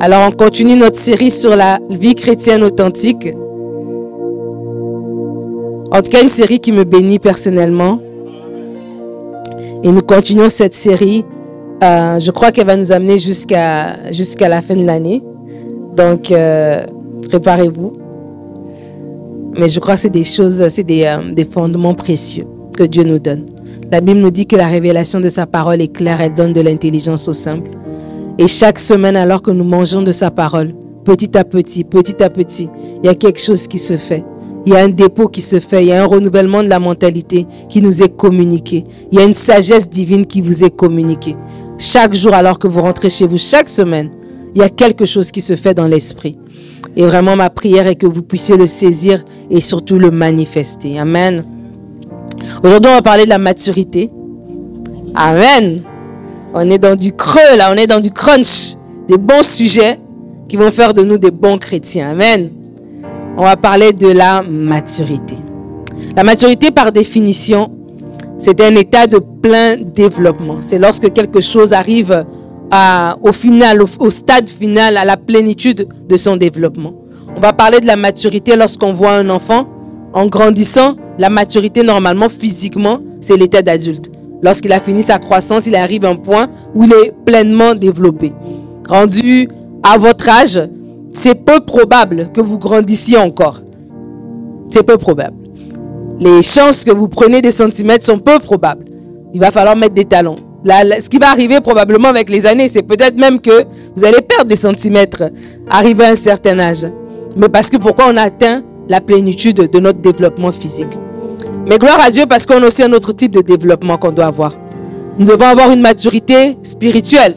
Alors on continue notre série sur la vie chrétienne authentique. En tout cas, une série qui me bénit personnellement. Et nous continuons cette série. Euh, je crois qu'elle va nous amener jusqu'à la fin de l'année. Donc, euh, préparez-vous. Mais je crois que c'est des choses, c'est des, euh, des fondements précieux que Dieu nous donne. La Bible nous dit que la révélation de sa parole est claire, elle donne de l'intelligence aux simples. Et chaque semaine, alors que nous mangeons de sa parole, petit à petit, petit à petit, il y a quelque chose qui se fait. Il y a un dépôt qui se fait, il y a un renouvellement de la mentalité qui nous est communiqué. Il y a une sagesse divine qui vous est communiquée. Chaque jour, alors que vous rentrez chez vous, chaque semaine, il y a quelque chose qui se fait dans l'esprit. Et vraiment, ma prière est que vous puissiez le saisir et surtout le manifester. Amen. Aujourd'hui, on va parler de la maturité. Amen. On est dans du creux, là, on est dans du crunch. Des bons sujets qui vont faire de nous des bons chrétiens. Amen. On va parler de la maturité. La maturité, par définition, c'est un état de plein développement. C'est lorsque quelque chose arrive au final, au, stade final, à la plénitude de son développement. On va parler de la maturité lorsqu'on voit un enfant en grandissant. La maturité, normalement, physiquement, c'est l'état d'adulte. Lorsqu'il a fini sa croissance, il arrive à un point où il est pleinement développé. Rendu à votre âge, c'est peu probable que vous grandissiez encore. C'est peu probable. Les chances que vous preniez des centimètres sont peu probables. Il va falloir mettre des talons. ce qui va arriver probablement avec les années, c'est peut-être même que vous allez perdre des centimètres arrivé à un certain âge. Mais parce que pourquoi on atteint la plénitude de notre développement physique? Mais gloire à Dieu parce qu'on a aussi un autre type de développement qu'on doit avoir. Nous devons avoir une maturité spirituelle.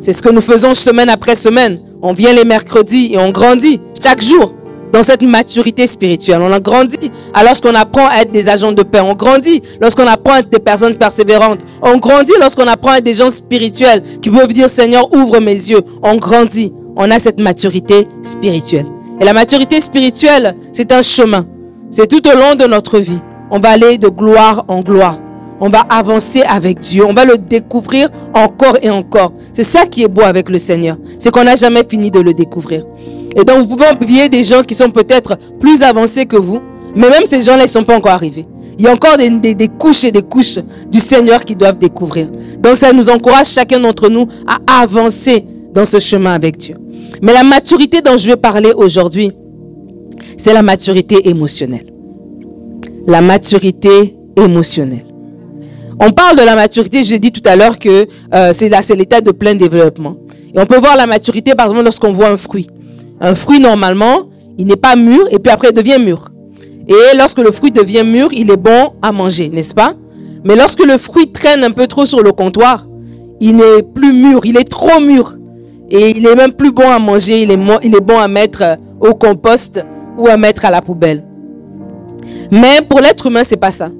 C'est ce que nous faisons semaine après semaine. On vient les mercredis et on grandit chaque jour dans cette maturité spirituelle. On a grandi alors qu'on apprend à être des agents de paix. On grandit lorsqu'on apprend à être des personnes persévérantes. On grandit lorsqu'on apprend à être des gens spirituels qui peuvent dire Seigneur, ouvre mes yeux. On grandit. On a cette maturité spirituelle. Et la maturité spirituelle, c'est un chemin. C'est tout au long de notre vie. On va aller de gloire en gloire. On va avancer avec Dieu. On va le découvrir encore et encore. C'est ça qui est beau avec le Seigneur. C'est qu'on n'a jamais fini de le découvrir. Et donc, vous pouvez envier des gens qui sont peut-être plus avancés que vous. Mais même ces gens-là, ils ne sont pas encore arrivés. Il y a encore des, couches et des couches du Seigneur qui doivent découvrir. Donc, ça nous encourage chacun d'entre nous à avancer dans ce chemin avec Dieu. Mais la maturité dont je vais parler aujourd'hui, c'est la maturité émotionnelle. La maturité émotionnelle. On parle de la maturité, je l'ai dit tout à l'heure que euh, c'est l'état de plein développement. Et on peut voir la maturité par exemple lorsqu'on voit un fruit. Un fruit normalement, il n'est pas mûr et puis après il devient mûr. Et lorsque le fruit devient mûr, il est bon à manger, n'est-ce pas? Mais lorsque le fruit traîne un peu trop sur le comptoir, il n'est plus mûr, il est trop mûr. Et il est même plus bon à manger, il est, il est bon à mettre euh, au compost ou à mettre à la poubelle. Mais pour l'être humain, c'est pas ça.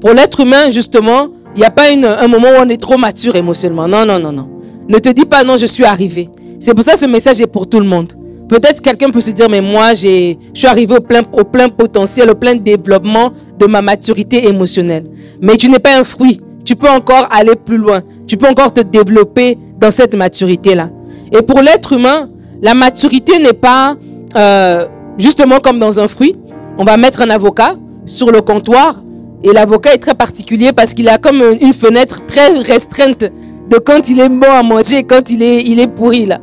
Pour l'être humain, justement, il n'y a pas un moment où on est trop mature émotionnellement. Non, non, non, non. Ne te dis pas non, je suis arrivé. C'est pour ça que ce message est pour tout le monde. Peut-être quelqu'un peut se dire, mais moi, je suis arrivé au plein, au plein potentiel, au plein développement de ma maturité émotionnelle. Mais tu n'es pas un fruit. Tu peux encore aller plus loin. Tu peux encore te développer dans cette maturité-là. Et pour l'être humain, la maturité n'est pas euh, justement comme dans un fruit. On va mettre un avocat sur le comptoir et l'avocat est très particulier parce qu'il a comme une fenêtre très restreinte de quand il est bon à manger et quand il est, il est pourri là.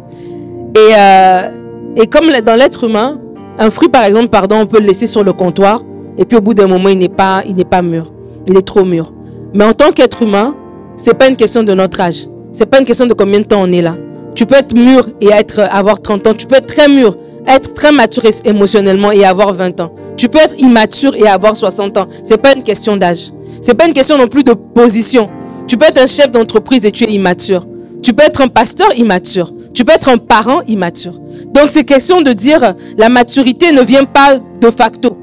Et, euh, et comme dans l'être humain, un fruit par exemple, pardon, on peut le laisser sur le comptoir et puis au bout d'un moment il n'est pas, il n'est pas mûr, il est trop mûr. Mais en tant qu'être humain, c'est pas une question de notre âge, c'est pas une question de combien de temps on est là. Tu peux être mûr et être, avoir 30 ans. Tu peux être très mûr, être très mature émotionnellement et avoir 20 ans. Tu peux être immature et avoir 60 ans. C'est pas une question d'âge. C'est pas une question non plus de position. Tu peux être un chef d'entreprise et tu es immature. Tu peux être un pasteur immature. Tu peux être un parent immature. Donc c'est question de dire la maturité ne vient pas de facto.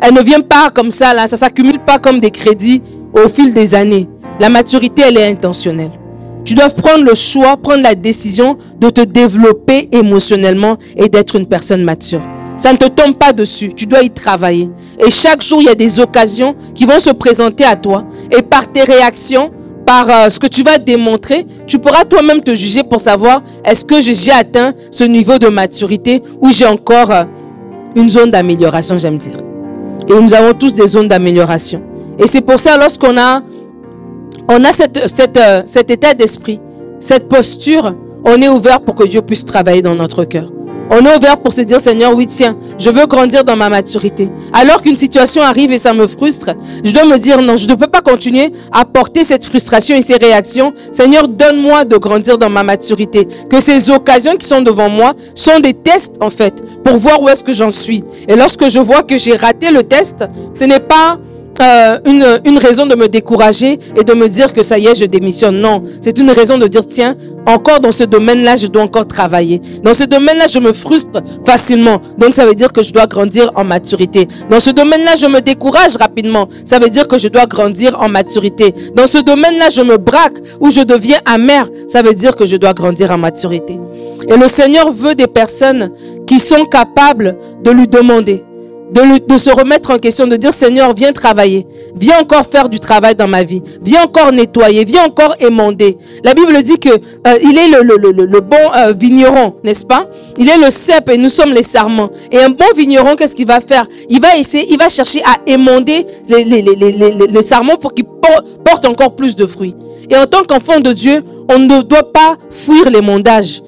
Elle ne vient pas comme ça là, ça s'accumule pas comme des crédits au fil des années. La maturité elle est intentionnelle. Tu dois prendre le choix, prendre la décision de te développer émotionnellement et d'être une personne mature. Ça ne te tombe pas dessus, tu dois y travailler. Et chaque jour, il y a des occasions qui vont se présenter à toi. Et par tes réactions, par euh, ce que tu vas démontrer, tu pourras toi-même te juger pour savoir est-ce que j'ai atteint ce niveau de maturité ou j'ai encore euh, une zone d'amélioration, j'aime dire. Et nous avons tous des zones d'amélioration. Et c'est pour ça, lorsqu'on a, on a cette, euh, cet état d'esprit, cette posture, on est ouvert pour que Dieu puisse travailler dans notre cœur. On est ouvert pour se dire, Seigneur, oui, tiens, je veux grandir dans ma maturité. Alors qu'une situation arrive et ça me frustre, je dois me dire, non, je ne peux pas continuer à porter cette frustration et ces réactions. Seigneur, donne-moi de grandir dans ma maturité. Que ces occasions qui sont devant moi sont des tests, en fait, pour voir où est-ce que j'en suis. Et lorsque je vois que j'ai raté le test, ce n'est pas euh, une, une raison de me décourager et de me dire que ça y est, je démissionne. Non, c'est une raison de dire, tiens, encore dans ce domaine-là, je dois encore travailler. Dans ce domaine-là, je me frustre facilement. Donc ça veut dire que je dois grandir en maturité. Dans ce domaine-là, je me décourage rapidement. Ça veut dire que je dois grandir en maturité. Dans ce domaine-là, je me braque ou je deviens amer. Ça veut dire que je dois grandir en maturité. Et le Seigneur veut des personnes qui sont capables de lui demander de, se remettre en question, de dire Seigneur, viens travailler, viens encore faire du travail dans ma vie, viens encore nettoyer, viens encore émonder. La Bible dit que euh, il est le, le, le, bon euh, vigneron, n'est-ce pas? Il est le cep et nous sommes les sarments. Et un bon vigneron, qu'est-ce qu'il va faire? Il va essayer, il va chercher à émonder les, les, les, les, les sarments pour qu'ils portent encore plus de fruits. Et en tant qu'enfant de Dieu, on ne doit pas fuir l'émondage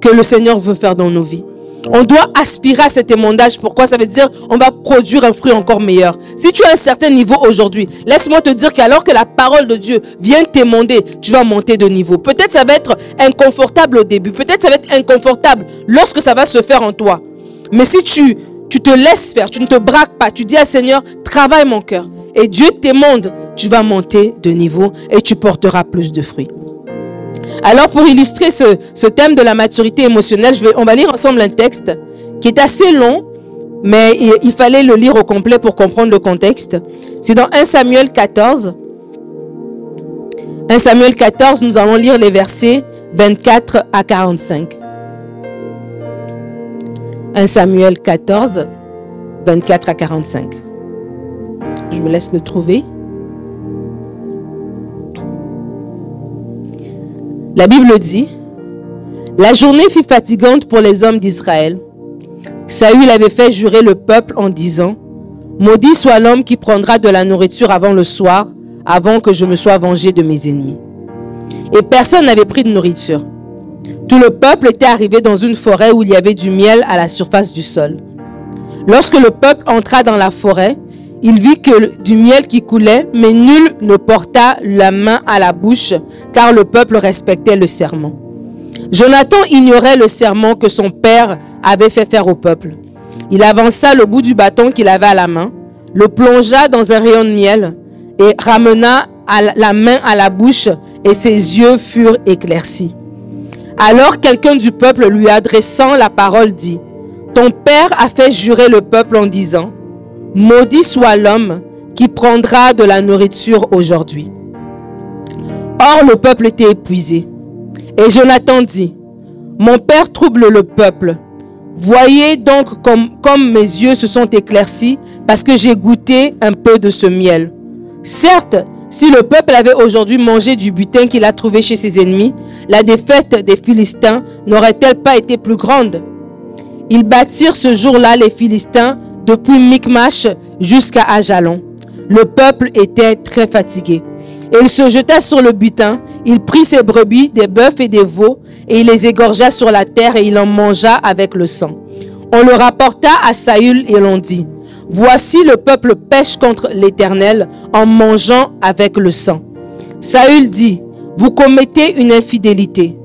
que le Seigneur veut faire dans nos vies. On doit aspirer à cet émondage. Pourquoi? Ça veut dire on va produire un fruit encore meilleur. Si tu as un certain niveau aujourd'hui, laisse-moi te dire qu'alors que la parole de Dieu vient t'émonder, tu vas monter de niveau. Peut-être ça va être inconfortable au début. Peut-être ça va être inconfortable lorsque ça va se faire en toi. Mais si tu, tu te laisses faire, tu ne te braques pas, tu dis à Seigneur, travaille mon cœur. Et Dieu t'émonde, tu vas monter de niveau et tu porteras plus de fruits. Alors pour illustrer ce, thème de la maturité émotionnelle, on va lire ensemble un texte qui est assez long, mais il, fallait le lire au complet pour comprendre le contexte. C'est dans 1 Samuel 14. 1 Samuel 14, nous allons lire les versets 24 à 45. 1 Samuel 14, 24 à 45. Je vous laisse le trouver. La Bible dit, La journée fut fatigante pour les hommes d'Israël. Saül avait fait jurer le peuple en disant, Maudit soit l'homme qui prendra de la nourriture avant le soir, avant que je me sois vengé de mes ennemis. Et personne n'avait pris de nourriture. Tout le peuple était arrivé dans une forêt où il y avait du miel à la surface du sol. Lorsque le peuple entra dans la forêt, il vit que du miel qui coulait, mais nul ne porta la main à la bouche, car le peuple respectait le serment. Jonathan ignorait le serment que son père avait fait faire au peuple. Il avança le bout du bâton qu'il avait à la main, le plongea dans un rayon de miel et ramena la main à la bouche et ses yeux furent éclaircis. Alors quelqu'un du peuple lui adressant la parole dit, Ton père a fait jurer le peuple en disant, Maudit soit l'homme qui prendra de la nourriture aujourd'hui. Or le peuple était épuisé. Et Jonathan dit, Mon père trouble le peuple. Voyez donc comme, mes yeux se sont éclaircis parce que j'ai goûté un peu de ce miel. Certes, si le peuple avait aujourd'hui mangé du butin qu'il a trouvé chez ses ennemis, la défaite des Philistins n'aurait-elle pas été plus grande? Ils bâtirent ce jour-là les Philistins depuis Micmash jusqu'à Ajalon. Le peuple était très fatigué. Et il se jeta sur le butin, il prit ses brebis, des bœufs et des veaux, et il les égorgea sur la terre et il en mangea avec le sang. On le rapporta à Saül et l'on dit, Voici le peuple pêche contre l'Éternel en mangeant avec le sang. Saül dit, Vous commettez une infidélité.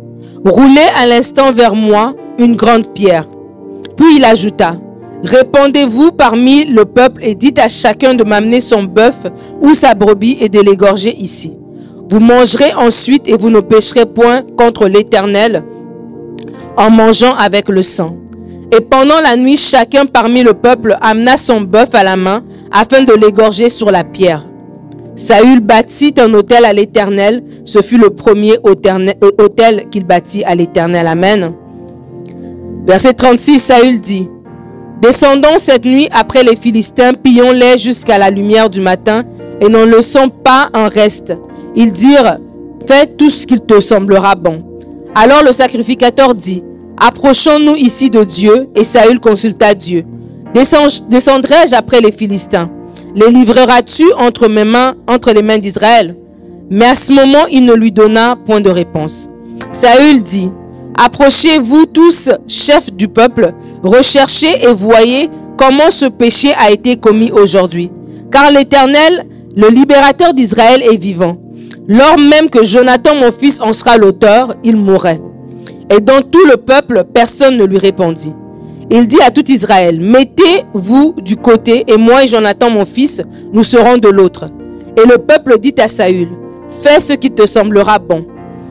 Roulez à l'instant vers moi une grande pierre. Puis il ajouta, Répondez-vous parmi le peuple et dites à chacun de m'amener son bœuf ou sa brebis et de l'égorger ici. Vous mangerez ensuite et vous ne pécherez point contre l'Éternel en mangeant avec le sang. Et pendant la nuit, chacun parmi le peuple amena son bœuf à la main afin de l'égorger sur la pierre. Saül bâtit un autel à l'Éternel. Ce fut le premier autel qu'il bâtit à l'Éternel. Amen. Verset 36, Saül dit, Descendons cette nuit après les Philistins, pillons-les jusqu'à la lumière du matin et n'en laissons pas un reste. Ils dirent, Fais tout ce qu'il te semblera bon. Alors le sacrificateur dit, Approchons-nous ici de Dieu, et Saül consulta Dieu. Descendrai-je après les Philistins? Les livreras-tu entre mes mains, entre les mains d'Israël Mais à ce moment, il ne lui donna point de réponse. Saül dit, Approchez-vous tous, chefs du peuple, recherchez et voyez comment ce péché a été commis aujourd'hui. Car l'Éternel, le libérateur d'Israël, est vivant. Lors même que Jonathan, mon fils, en sera l'auteur, il mourrait. Et dans tout le peuple, personne ne lui répondit. Il dit à tout Israël, mettez-vous du côté, et moi et Jonathan, mon fils, nous serons de l'autre. Et le peuple dit à Saül, fais ce qui te semblera bon.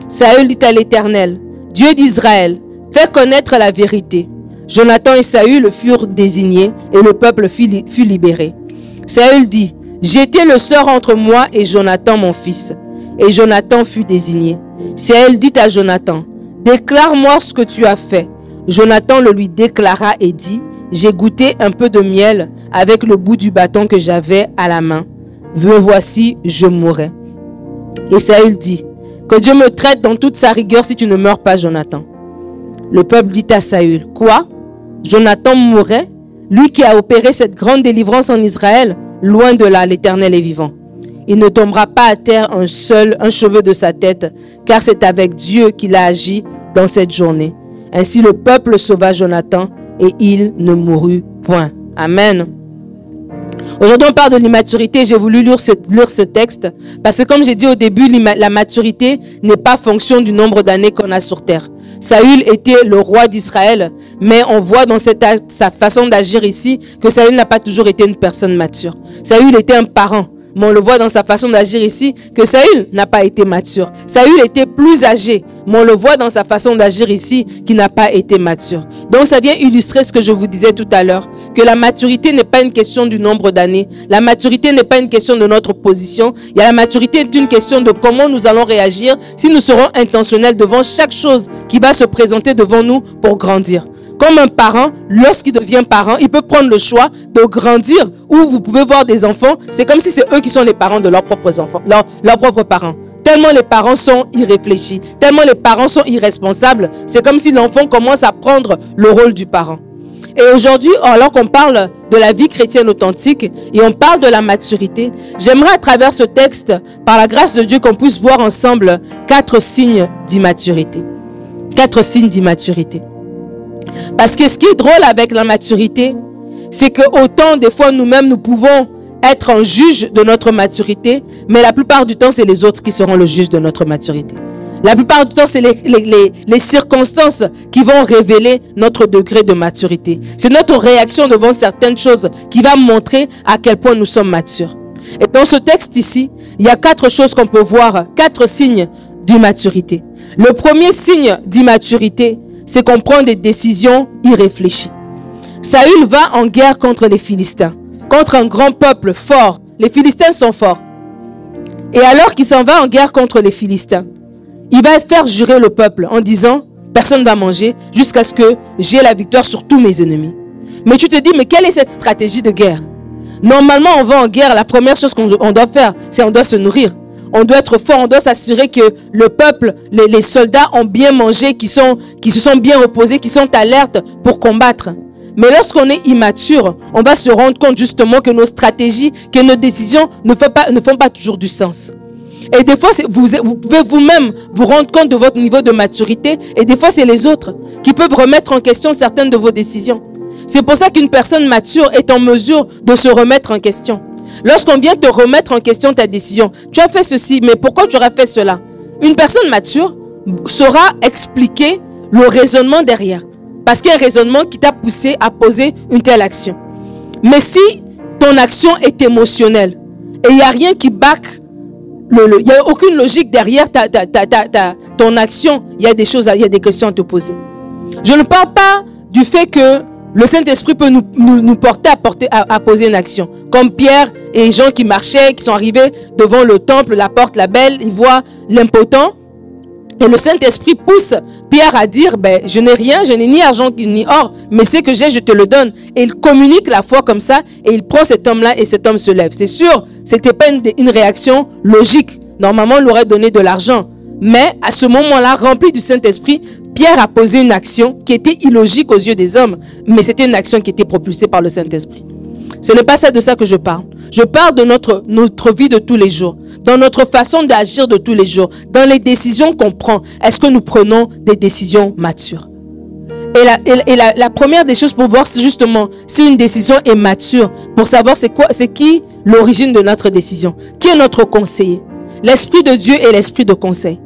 Saül dit à l'Éternel, Dieu d'Israël, fais connaître la vérité. Jonathan et Saül furent désignés et le peuple fut libéré. Saül dit, J'étais le sort entre moi et Jonathan mon fils. Et Jonathan fut désigné. Saül dit à Jonathan, Déclare-moi ce que tu as fait. Jonathan le lui déclara et dit, J'ai goûté un peu de miel avec le bout du bâton que j'avais à la main. Voici, je mourrai. Et Saül dit, que Dieu me traite dans toute sa rigueur si tu ne meurs pas, Jonathan. Le peuple dit à Saül, quoi? Jonathan mourrait Lui qui a opéré cette grande délivrance en Israël, loin de là, l'Éternel est vivant. Il ne tombera pas à terre un seul, un cheveu de sa tête, car c'est avec Dieu qu'il a agi dans cette journée. Ainsi le peuple sauva Jonathan et il ne mourut point. Amen. Aujourd'hui, on parle de l'immaturité. J'ai voulu lire ce, texte parce que, comme j'ai dit au début, la maturité n'est pas fonction du nombre d'années qu'on a sur terre. Saül était le roi d'Israël, mais on voit dans sa façon d'agir ici que Saül n'a pas toujours été une personne mature. Saül était un parent. Mais on le voit dans sa façon d'agir ici que Saül n'a pas été mature. Saül était plus âgé, mais on le voit dans sa façon d'agir ici qui n'a pas été mature. Donc ça vient illustrer ce que je vous disais tout à l'heure, que la maturité n'est pas une question du nombre d'années. La maturité n'est pas une question de notre position. La maturité est une question de comment nous allons réagir si nous serons intentionnels devant chaque chose qui va se présenter devant nous pour grandir. Un parent, lorsqu'il devient parent, il peut prendre le choix de grandir où vous pouvez voir des enfants. C'est comme si c'est eux qui sont les parents de leurs propres enfants, leurs, propres parents. Tellement les parents sont irréfléchis, tellement les parents sont irresponsables, c'est comme si l'enfant commence à prendre le rôle du parent. Et aujourd'hui, alors qu'on parle de la vie chrétienne authentique et on parle de la maturité, j'aimerais à travers ce texte, par la grâce de Dieu, qu'on puisse voir ensemble quatre signes d'immaturité. Quatre signes d'immaturité. Parce que ce qui est drôle avec la maturité, c'est que autant des fois nous-mêmes nous pouvons être un juge de notre maturité, mais la plupart du temps c'est les autres qui seront le juge de notre maturité. La plupart du temps, c'est les, circonstances qui vont révéler notre degré de maturité. C'est notre réaction devant certaines choses qui va montrer à quel point nous sommes matures. Et dans ce texte ici, il y a quatre choses qu'on peut voir, quatre signes d'immaturité. Le premier signe d'immaturité, c'est qu'on prend des décisions irréfléchies. Saül va en guerre contre les Philistins, contre un grand peuple fort. Les Philistins sont forts. Et alors qu'il s'en va en guerre contre les Philistins, il va faire jurer le peuple en disant, personne ne va manger jusqu'à ce que j'ai la victoire sur tous mes ennemis. Mais tu te dis, mais quelle est cette stratégie de guerre? Normalement, on va en guerre, la première chose qu'on doit faire, c'est on doit se nourrir on doit être fort, on doit s'assurer que le peuple, les, soldats ont bien mangé, qui, se sont bien reposés, qui sont alertes pour combattre. Mais lorsqu'on est immature, on va se rendre compte justement que nos stratégies, que nos décisions ne font pas, ne font pas toujours du sens. Et des fois, vous, vous pouvez vous-même vous rendre compte de votre niveau de maturité. Et des fois, c'est les autres qui peuvent remettre en question certaines de vos décisions. C'est pour ça qu'une personne mature est en mesure de se remettre en question. Lorsqu'on vient te remettre en question ta décision, tu as fait ceci, mais pourquoi tu aurais fait cela? Une personne mature saura expliquer le raisonnement derrière. Parce qu'il y a un raisonnement qui t'a poussé à poser une telle action. Mais si ton action est émotionnelle et il n'y a rien qui back, il n'y a aucune logique derrière ta, ton action, il y a des choses, il y a des questions à te poser. Je ne parle pas du fait que le Saint-Esprit peut nous, nous, porter, à, porter à, poser une action. Comme Pierre et gens qui marchaient, qui sont arrivés devant le temple, la porte, la belle, ils voient l'impotent. Et le Saint-Esprit pousse Pierre à dire, ben, je n'ai rien, je n'ai ni argent ni or, mais ce que j'ai, je te le donne. Et il communique la foi comme ça, et il prend cet homme-là, et cet homme se lève. C'est sûr, c'était pas une, une réaction logique. Normalement, il aurait donné de l'argent. Mais à ce moment-là, rempli du Saint-Esprit, Pierre a posé une action qui était illogique aux yeux des hommes, mais c'était une action qui était propulsée par le Saint-Esprit. Ce n'est pas ça de ça que je parle. Je parle de notre, vie de tous les jours, dans notre façon d'agir de tous les jours, dans les décisions qu'on prend. Est-ce que nous prenons des décisions matures? Et, la, et, première des choses pour voir justement si une décision est mature, pour savoir c'est quoi, c'est qui l'origine de notre décision, qui est notre conseiller? L'esprit de Dieu est l'esprit de conseil.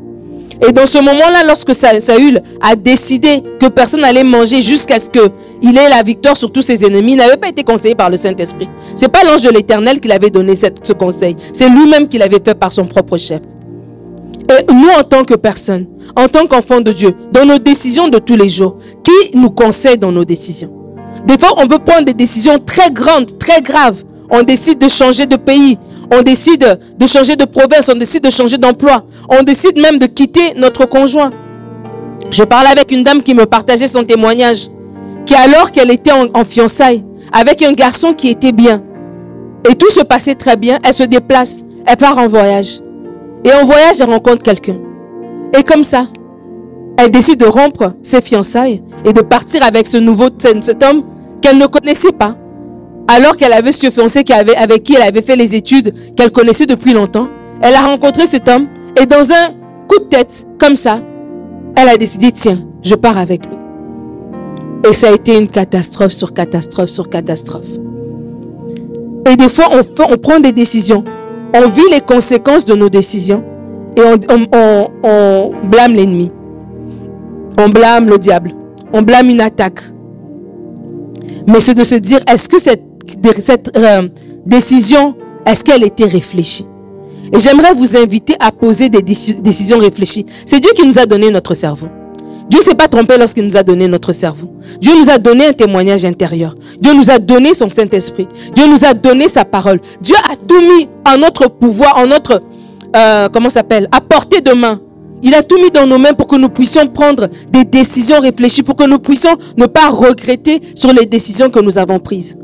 Et dans ce moment-là, lorsque Saül a décidé que personne n'allait manger jusqu'à ce qu'il ait la victoire sur tous ses ennemis, il n'avait pas été conseillé par le Saint-Esprit. C'est pas l'ange de l'Éternel qui avait donné ce conseil. C'est lui-même qui l'avait fait par son propre chef. Et nous, en tant que personne, en tant qu'enfants de Dieu, dans nos décisions de tous les jours, qui nous conseille dans nos décisions? Des fois, on peut prendre des décisions très grandes, très graves. On décide de changer de pays, on décide de changer de province, on décide de changer d'emploi, on décide même de quitter notre conjoint. Je parlais avec une dame qui me partageait son témoignage, qui alors qu'elle était en, fiançailles, avec un garçon qui était bien, et tout se passait très bien, elle se déplace, elle part en voyage. Et en voyage, elle rencontre quelqu'un. Et comme ça, elle décide de rompre ses fiançailles et de partir avec ce nouveau, cet homme qu'elle ne connaissait pas alors qu'elle avait ce fiancé avec qui elle avait fait les études qu'elle connaissait depuis longtemps, elle a rencontré cet homme et dans un coup de tête, comme ça, elle a décidé, tiens, je pars avec lui. Et ça a été une catastrophe sur catastrophe sur catastrophe. Et des fois, on, prend des décisions, on vit les conséquences de nos décisions et on blâme l'ennemi. On blâme le diable. On blâme une attaque. Mais c'est de se dire, est-ce que cette cette euh, décision, est-ce qu'elle était réfléchie? Et j'aimerais vous inviter à poser des décisions réfléchies. C'est Dieu qui nous a donné notre cerveau. Dieu ne s'est pas trompé lorsqu'il nous a donné notre cerveau. Dieu nous a donné un témoignage intérieur. Dieu nous a donné son Saint-Esprit. Dieu nous a donné sa parole. Dieu a tout mis en notre pouvoir, en notre, euh, comment s'appelle, à portée de main. Il a tout mis dans nos mains pour que nous puissions prendre des décisions réfléchies, pour que nous puissions ne pas regretter sur les décisions que nous avons prises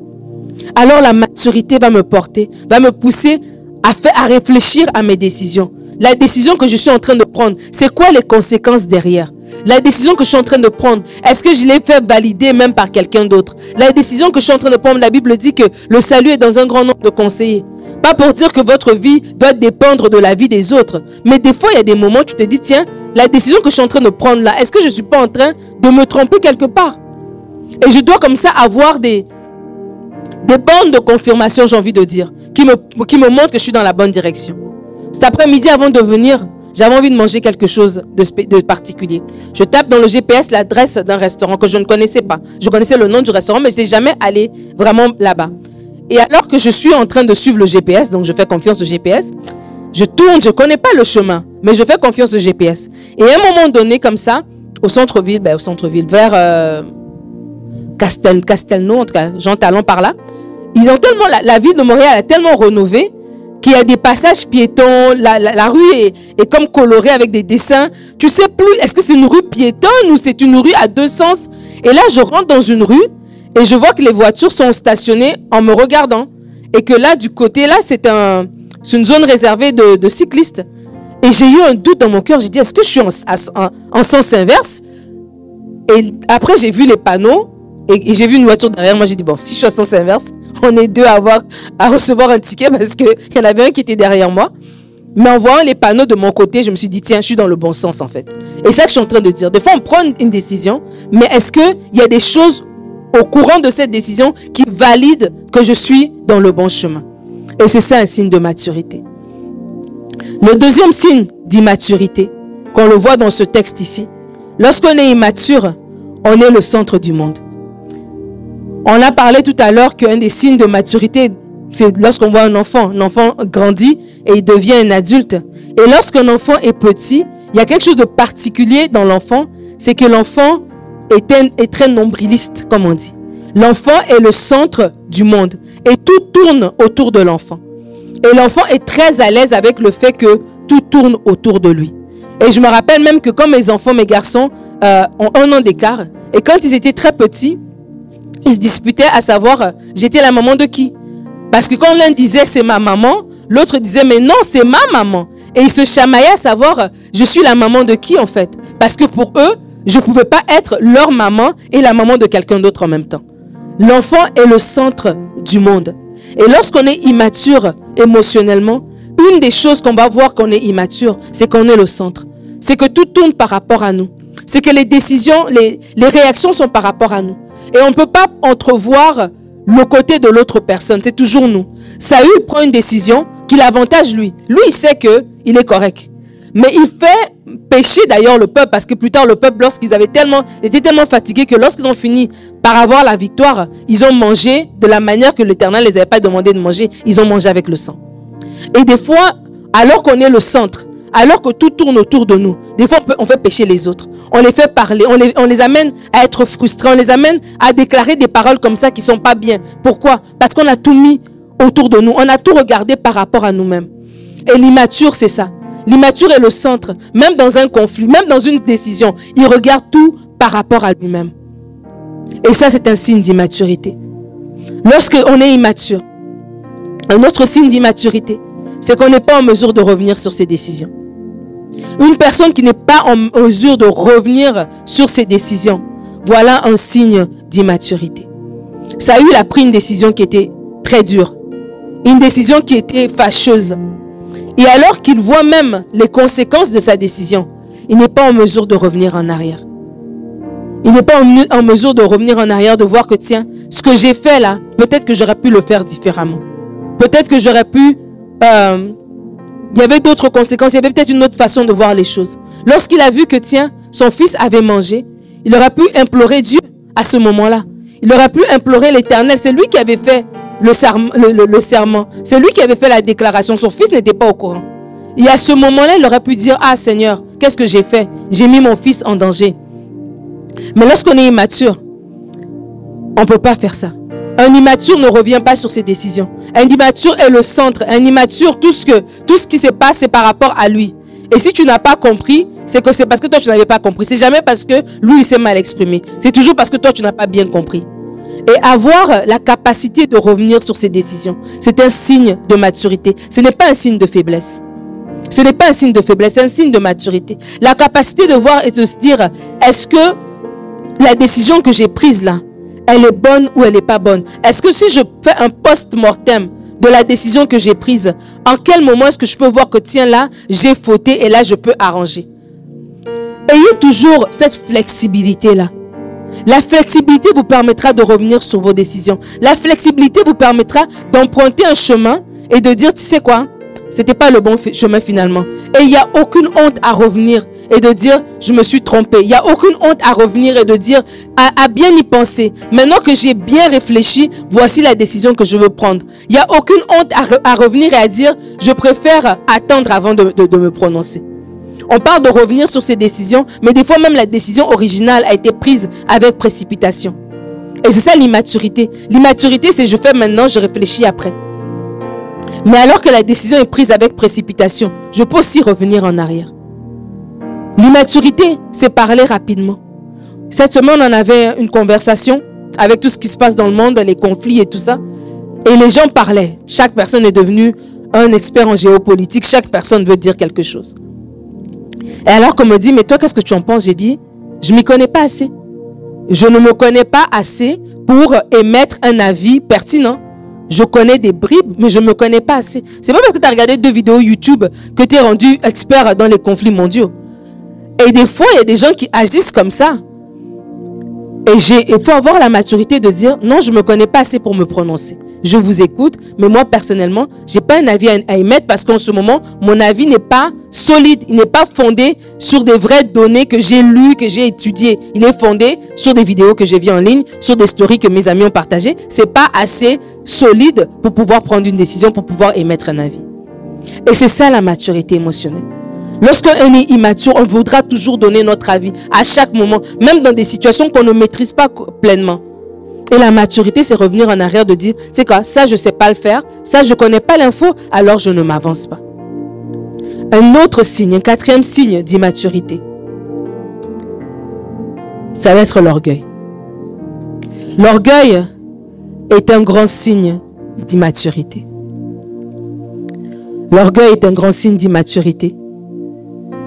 alors la maturité va me porter, va me pousser à, faire, à réfléchir à mes décisions. La décision que je suis en train de prendre, c'est quoi les conséquences derrière? La décision que je suis en train de prendre, est-ce que je l'ai fait valider même par quelqu'un d'autre? La décision que je suis en train de prendre, la Bible dit que le salut est dans un grand nombre de conseillers. Pas pour dire que votre vie doit dépendre de la vie des autres. Mais des fois, il y a des moments où tu te dis, tiens, la décision que je suis en train de prendre là, est-ce que je ne suis pas en train de me tromper quelque part? Et je dois comme ça avoir des, des bandes de confirmation, j'ai envie de dire, qui me, montrent que je suis dans la bonne direction. Cet après-midi, avant de venir, j'avais envie de manger quelque chose de, de particulier. Je tape dans le GPS l'adresse d'un restaurant que je ne connaissais pas. Je connaissais le nom du restaurant, mais je n'étais jamais allé vraiment là-bas. Et alors que je suis en train de suivre le GPS, donc je fais confiance au GPS, je tourne, je ne connais pas le chemin, mais je fais confiance au GPS. Et à un moment donné, comme ça, au centre-ville, ben, au centre-ville, vers euh, Castel, Castelnau, en tout cas, Jean Talon par là, ils ont tellement, la, ville de Montréal a tellement rénové qu'il y a des passages piétons, la, rue est, comme colorée avec des dessins. Tu sais plus, est-ce que c'est une rue piétonne ou c'est une rue à deux sens? Et là, je rentre dans une rue et je vois que les voitures sont stationnées en me regardant. Et que là, du côté, là, c'est un, une zone réservée de, cyclistes. Et j'ai eu un doute dans mon cœur. J'ai dit, est-ce que je suis en sens inverse? Et après, j'ai vu les panneaux et, j'ai vu une voiture derrière moi. J'ai dit, bon, si je suis en sens inverse, on est deux à, avoir, à recevoir un ticket parce qu'il y en avait un qui était derrière moi. Mais en voyant les panneaux de mon côté, je me suis dit, tiens, je suis dans le bon sens en fait. Et c'est ça que je suis en train de dire. Des fois, on prend une décision, mais est-ce qu'il y a des choses au courant de cette décision qui valident que je suis dans le bon chemin? Et c'est ça un signe de maturité. Le deuxième signe d'immaturité, qu'on le voit dans ce texte ici, lorsqu'on est immature, on est le centre du monde. On a parlé tout à l'heure qu'un des signes de maturité, c'est lorsqu'on voit un enfant. Un enfant grandit et il devient un adulte. Et lorsqu'un enfant est petit, il y a quelque chose de particulier dans l'enfant, c'est que l'enfant est, très nombriliste, comme on dit. L'enfant est le centre du monde et tout tourne autour de l'enfant. Et l'enfant est très à l'aise avec le fait que tout tourne autour de lui. Et je me rappelle même que quand mes enfants, mes garçons, euh, ont un an d'écart, et quand ils étaient très petits, ils se disputaient à savoir euh, j'étais la maman de qui. Parce que quand l'un disait c'est ma maman, l'autre disait mais non, c'est ma maman. Et ils se chamaillaient à savoir, je suis la maman de qui en fait Parce que pour eux, je ne pouvais pas être leur maman et la maman de quelqu'un d'autre en même temps. L'enfant est le centre du monde. Et lorsqu'on est immature émotionnellement, une des choses qu'on va voir qu'on est immature, c'est qu'on est le centre. C'est que tout tourne par rapport à nous. C'est que les décisions, les, les réactions sont par rapport à nous. Et on ne peut pas entrevoir le côté de l'autre personne. C'est toujours nous. Saül prend une décision qui l'avantage lui. Lui, il sait que il est correct. Mais il fait pécher d'ailleurs le peuple parce que plus tard le peuple, lorsqu'ils avaient tellement, étaient tellement fatigués que lorsqu'ils ont fini par avoir la victoire, ils ont mangé de la manière que l'Éternel les avait pas demandé de manger. Ils ont mangé avec le sang. Et des fois, alors qu'on est le centre, alors que tout tourne autour de nous, des fois on, fait pécher les autres. On les fait parler, on les, on amène à être frustrés, on les amène à déclarer des paroles comme ça qui sont pas bien. Pourquoi? Parce qu'on a tout mis autour de nous, on a tout regardé par rapport à nous-mêmes. Et l'immature, c'est ça. L'immature est le centre, même dans un conflit, même dans une décision. Il regarde tout par rapport à lui-même. Et ça, c'est un signe d'immaturité. Lorsqu'on est immature, un autre signe d'immaturité, c'est qu'on n'est pas en mesure de revenir sur ses décisions. Une personne qui n'est pas en mesure de revenir sur ses décisions, voilà un signe d'immaturité. Saül a pris une décision qui était très dure, une décision qui était fâcheuse. Et alors qu'il voit même les conséquences de sa décision, il n'est pas en mesure de revenir en arrière. Il n'est pas en, mesure de revenir en arrière, de voir que tiens, ce que j'ai fait là, peut-être que j'aurais pu le faire différemment. Peut-être que j'aurais pu... Euh, il y avait d'autres conséquences, il y avait peut-être une autre façon de voir les choses. Lorsqu'il a vu que tiens, son fils avait mangé, il aurait pu implorer Dieu à ce moment-là. Il aurait pu implorer l'Éternel. C'est lui qui avait fait le, serment. C'est lui qui avait fait la déclaration. Son fils n'était pas au courant. Et à ce moment-là, il aurait pu dire, ah Seigneur, qu'est-ce que j'ai fait? J'ai mis mon fils en danger. Mais lorsqu'on est immature, on ne peut pas faire ça. Un immature ne revient pas sur ses décisions. Un immature est le centre. Un immature, tout ce, qui se passe, c'est par rapport à lui. Et si tu n'as pas compris, c'est que c'est parce que toi, tu n'avais pas compris. C'est jamais parce que lui, il s'est mal exprimé. C'est toujours parce que toi, tu n'as pas bien compris. Et avoir la capacité de revenir sur ses décisions, c'est un signe de maturité. Ce n'est pas un signe de faiblesse. Ce n'est pas un signe de faiblesse, c'est un signe de maturité. La capacité de voir et de se dire, est-ce que la décision que j'ai prise là, elle est bonne ou elle n'est pas bonne Est-ce que si je fais un post-mortem de la décision que j'ai prise, en quel moment est-ce que je peux voir que tiens là, j'ai fauté et là je peux arranger? Ayez toujours cette flexibilité là. La flexibilité vous permettra de revenir sur vos décisions. La flexibilité vous permettra d'emprunter un chemin et de dire, tu sais quoi, c'était pas le bon chemin finalement. Et il n'y a aucune honte à revenir et de dire, je me suis trompé. Il n'y a aucune honte à revenir et de dire, à, bien y penser. Maintenant que j'ai bien réfléchi, voici la décision que je veux prendre. Il n'y a aucune honte à, revenir et à dire, je préfère attendre avant de me prononcer. On parle de revenir sur ses décisions, mais des fois même la décision originale a été prise avec précipitation. Et c'est ça l'immaturité. L'immaturité, c'est je fais maintenant, je réfléchis après. Mais alors que la décision est prise avec précipitation, je peux aussi revenir en arrière. L'immaturité, c'est parler rapidement. Cette semaine, on avait une conversation avec tout ce qui se passe dans le monde, les conflits et tout ça. Et les gens parlaient. Chaque personne est devenue un expert en géopolitique. Chaque personne veut dire quelque chose. Et alors qu'on me dit, mais toi, qu'est-ce que tu en penses? J'ai dit, je ne m'y connais pas assez. Je ne me connais pas assez pour émettre un avis pertinent. Je connais des bribes, mais je ne me connais pas assez. C'est pas parce que tu as regardé deux vidéos YouTube que tu es rendu expert dans les conflits mondiaux. Et des fois, il y a des gens qui agissent comme ça. Et il faut avoir la maturité de dire, non, je ne me connais pas assez pour me prononcer je vous écoute, mais moi personnellement, j'ai pas un avis à, émettre parce qu'en ce moment, mon avis n'est pas solide, il n'est pas fondé sur des vraies données que j'ai lues, que j'ai étudiées. Il est fondé sur des vidéos que j'ai vues en ligne, sur des stories que mes amis ont partagées. C'est pas assez solide pour pouvoir prendre une décision, pour pouvoir émettre un avis. Et c'est ça la maturité émotionnelle. Lorsqu'on est immature, on voudra toujours donner notre avis à chaque moment, même dans des situations qu'on ne maîtrise pas pleinement. Et la maturité, c'est revenir en arrière de dire, c'est quoi, ça je ne sais pas le faire, ça je ne connais pas l'info, alors je ne m'avance pas. Un autre signe, un quatrième signe d'immaturité, ça va être l'orgueil. L'orgueil est un grand signe d'immaturité. L'orgueil est un grand signe d'immaturité.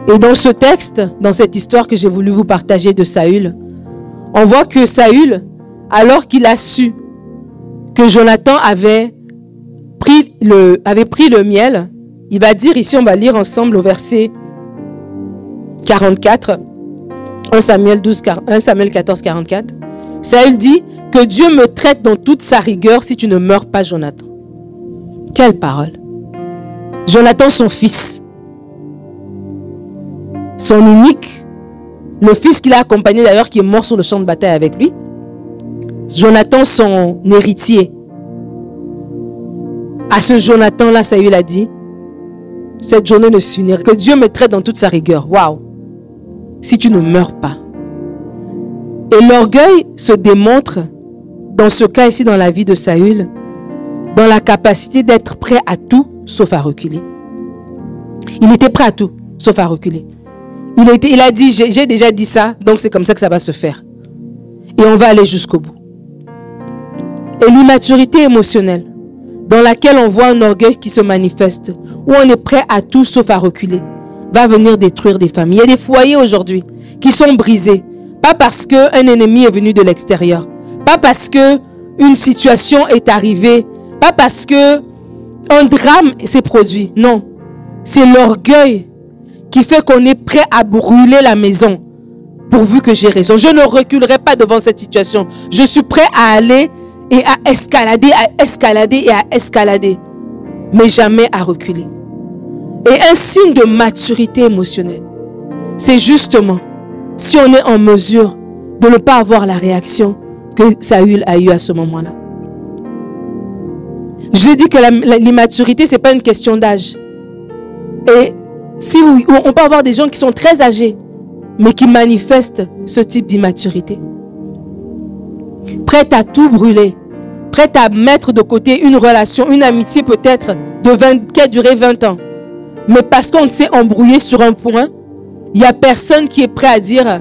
Et dans ce texte, dans cette histoire que j'ai voulu vous partager de Saül, on voit que Saül, alors qu'il a su que Jonathan avait pris le, avait pris le miel, il va dire ici, on va lire ensemble au verset 44, 1 Samuel, 12, 1 Samuel 14, 44. Saül dit, que Dieu me traite dans toute sa rigueur si tu ne meurs pas, Jonathan. Quelle parole. Jonathan, son fils, son unique, le fils qu'il a accompagné d'ailleurs, qui est mort sur le champ de bataille avec lui. Jonathan, son héritier. À ce Jonathan-là, Saül a dit, cette journée ne s'unira. Que Dieu me traite dans toute sa rigueur. Waouh. Si tu ne meurs pas. Et l'orgueil se démontre, dans ce cas ici, dans la vie de Saül, dans la capacité d'être prêt à tout, sauf à reculer. Il était prêt à tout, sauf à reculer. Il, a, dit, j'ai déjà dit ça, donc c'est comme ça que ça va se faire. Et on va aller jusqu'au bout. Et l'immaturité émotionnelle, dans laquelle on voit un orgueil qui se manifeste, où on est prêt à tout sauf à reculer, va venir détruire des familles. Il y a des foyers aujourd'hui qui sont brisés, pas parce qu'un ennemi est venu de l'extérieur, pas parce que une situation est arrivée, pas parce que un drame s'est produit. Non, c'est l'orgueil qui fait qu'on est prêt à brûler la maison pourvu que j'ai raison. Je ne reculerai pas devant cette situation. Je suis prêt à aller et à escalader, à escalader et à escalader, mais jamais à reculer. Et un signe de maturité émotionnelle, c'est justement si on est en mesure de ne pas avoir la réaction que Saül a eu à ce moment-là. Je vous ai dit que l'immaturité, ce n'est pas une question d'âge. Et si on peut avoir des gens qui sont très âgés, mais qui manifestent ce type d'immaturité. Prête à tout brûler, prête à mettre de côté une relation, une amitié peut-être de 20, qui a duré 20 ans. Mais parce qu'on s'est embrouillé sur un point, il n'y a personne qui est prêt à dire,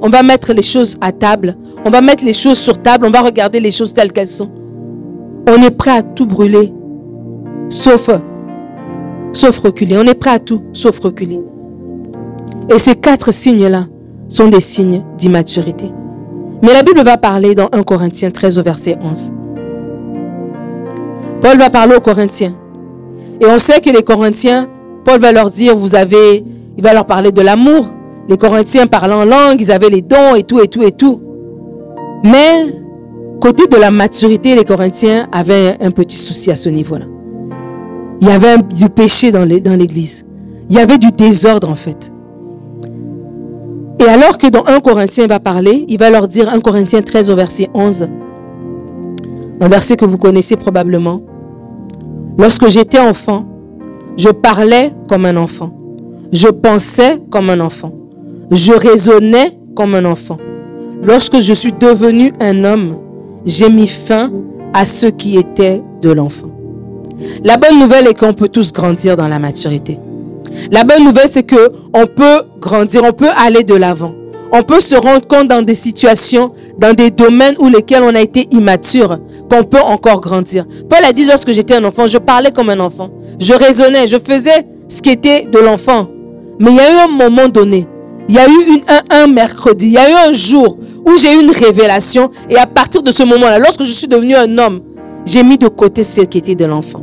on va mettre les choses à table, on va mettre les choses sur table, on va regarder les choses telles qu'elles sont. On est prêt à tout brûler, sauf sauf reculer. On est prêt à tout, sauf reculer. Et ces quatre signes-là sont des signes d'immaturité. Mais la Bible va parler dans 1 Corinthiens 13 au verset 11. Paul va parler aux Corinthiens. Et on sait que les Corinthiens, Paul va leur dire, vous avez, il va leur parler de l'amour. Les Corinthiens parlent en langue, ils avaient les dons et tout, et tout, et tout. Mais, côté de la maturité, les Corinthiens avaient un petit souci à ce niveau-là. Il y avait du péché dans l'église. Il y avait du désordre en fait. Et alors que dans 1 Corinthiens va parler, il va leur dire 1 Corinthiens 13 au verset 11, un verset que vous connaissez probablement. Lorsque j'étais enfant, je parlais comme un enfant. Je pensais comme un enfant. Je raisonnais comme un enfant. Lorsque je suis devenu un homme, j'ai mis fin à ce qui était de l'enfant. La bonne nouvelle est qu'on peut tous grandir dans la maturité. La bonne nouvelle, c'est que on peut grandir, on peut aller de l'avant. On peut se rendre compte dans des situations, dans des domaines où lesquels on a été immature, qu'on peut encore grandir. Paul a dit lorsque j'étais un enfant, je parlais comme un enfant. Je raisonnais, je faisais ce qui était de l'enfant. Mais il y a eu un moment donné, il y a eu un, un mercredi, il y a eu un jour où j'ai eu une révélation. Et à partir de ce moment-là, lorsque je suis devenu un homme, j'ai mis de côté ce qui était de l'enfant.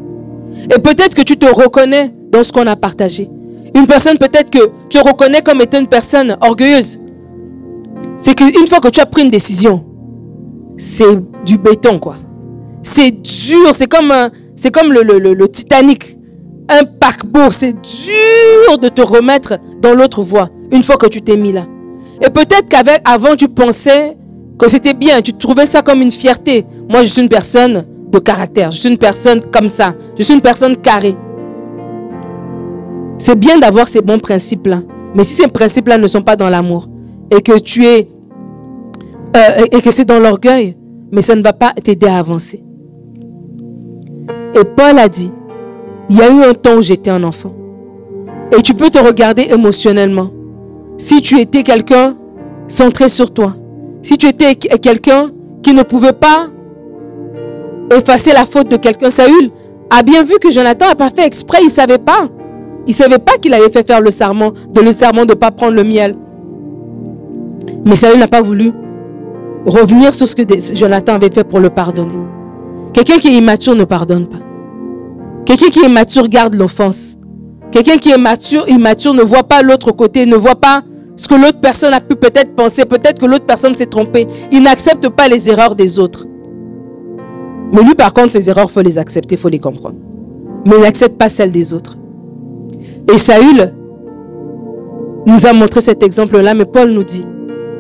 Et peut-être que tu te reconnais dans ce qu'on a partagé. Une personne peut-être que tu reconnais comme étant une personne orgueilleuse. C'est qu'une fois que tu as pris une décision, c'est du béton, quoi. C'est dur, c'est comme, comme le, le, le, Titanic. Un paquebot, c'est dur de te remettre dans l'autre voie une fois que tu t'es mis là. Et peut-être qu'avant tu pensais que c'était bien, tu trouvais ça comme une fierté. Moi, je suis une personne de caractère. Je suis une personne comme ça. Je suis une personne carrée. C'est bien d'avoir ces bons principes-là. Mais si ces principes-là ne sont pas dans l'amour et que tu es euh, et que c'est dans l'orgueil, mais ça ne va pas t'aider à avancer. Et Paul a dit, il y a eu un temps où j'étais un enfant. Et tu peux te regarder émotionnellement. Si tu étais quelqu'un centré sur toi, si tu étais quelqu'un qui ne pouvait pas effacer la faute de quelqu'un. Saül a bien vu que Jonathan n'a pas fait exprès, il ne savait pas. Il ne savait pas qu'il avait fait faire le serment, de le serment de ne pas prendre le miel. Mais Saül n'a pas voulu revenir sur ce que Jonathan avait fait pour le pardonner. Quelqu'un qui est immature ne pardonne pas. Quelqu'un qui est mature garde l'offense. Quelqu'un qui est mature, immature ne voit pas l'autre côté, ne voit pas ce que l'autre personne a pu peut-être penser, peut-être que l'autre personne s'est trompée. Il n'accepte pas les erreurs des autres. Mais lui, par contre, ses erreurs, faut les accepter, faut les comprendre. Mais il n'accepte pas celles des autres. Et Saül nous a montré cet exemple-là, mais Paul nous dit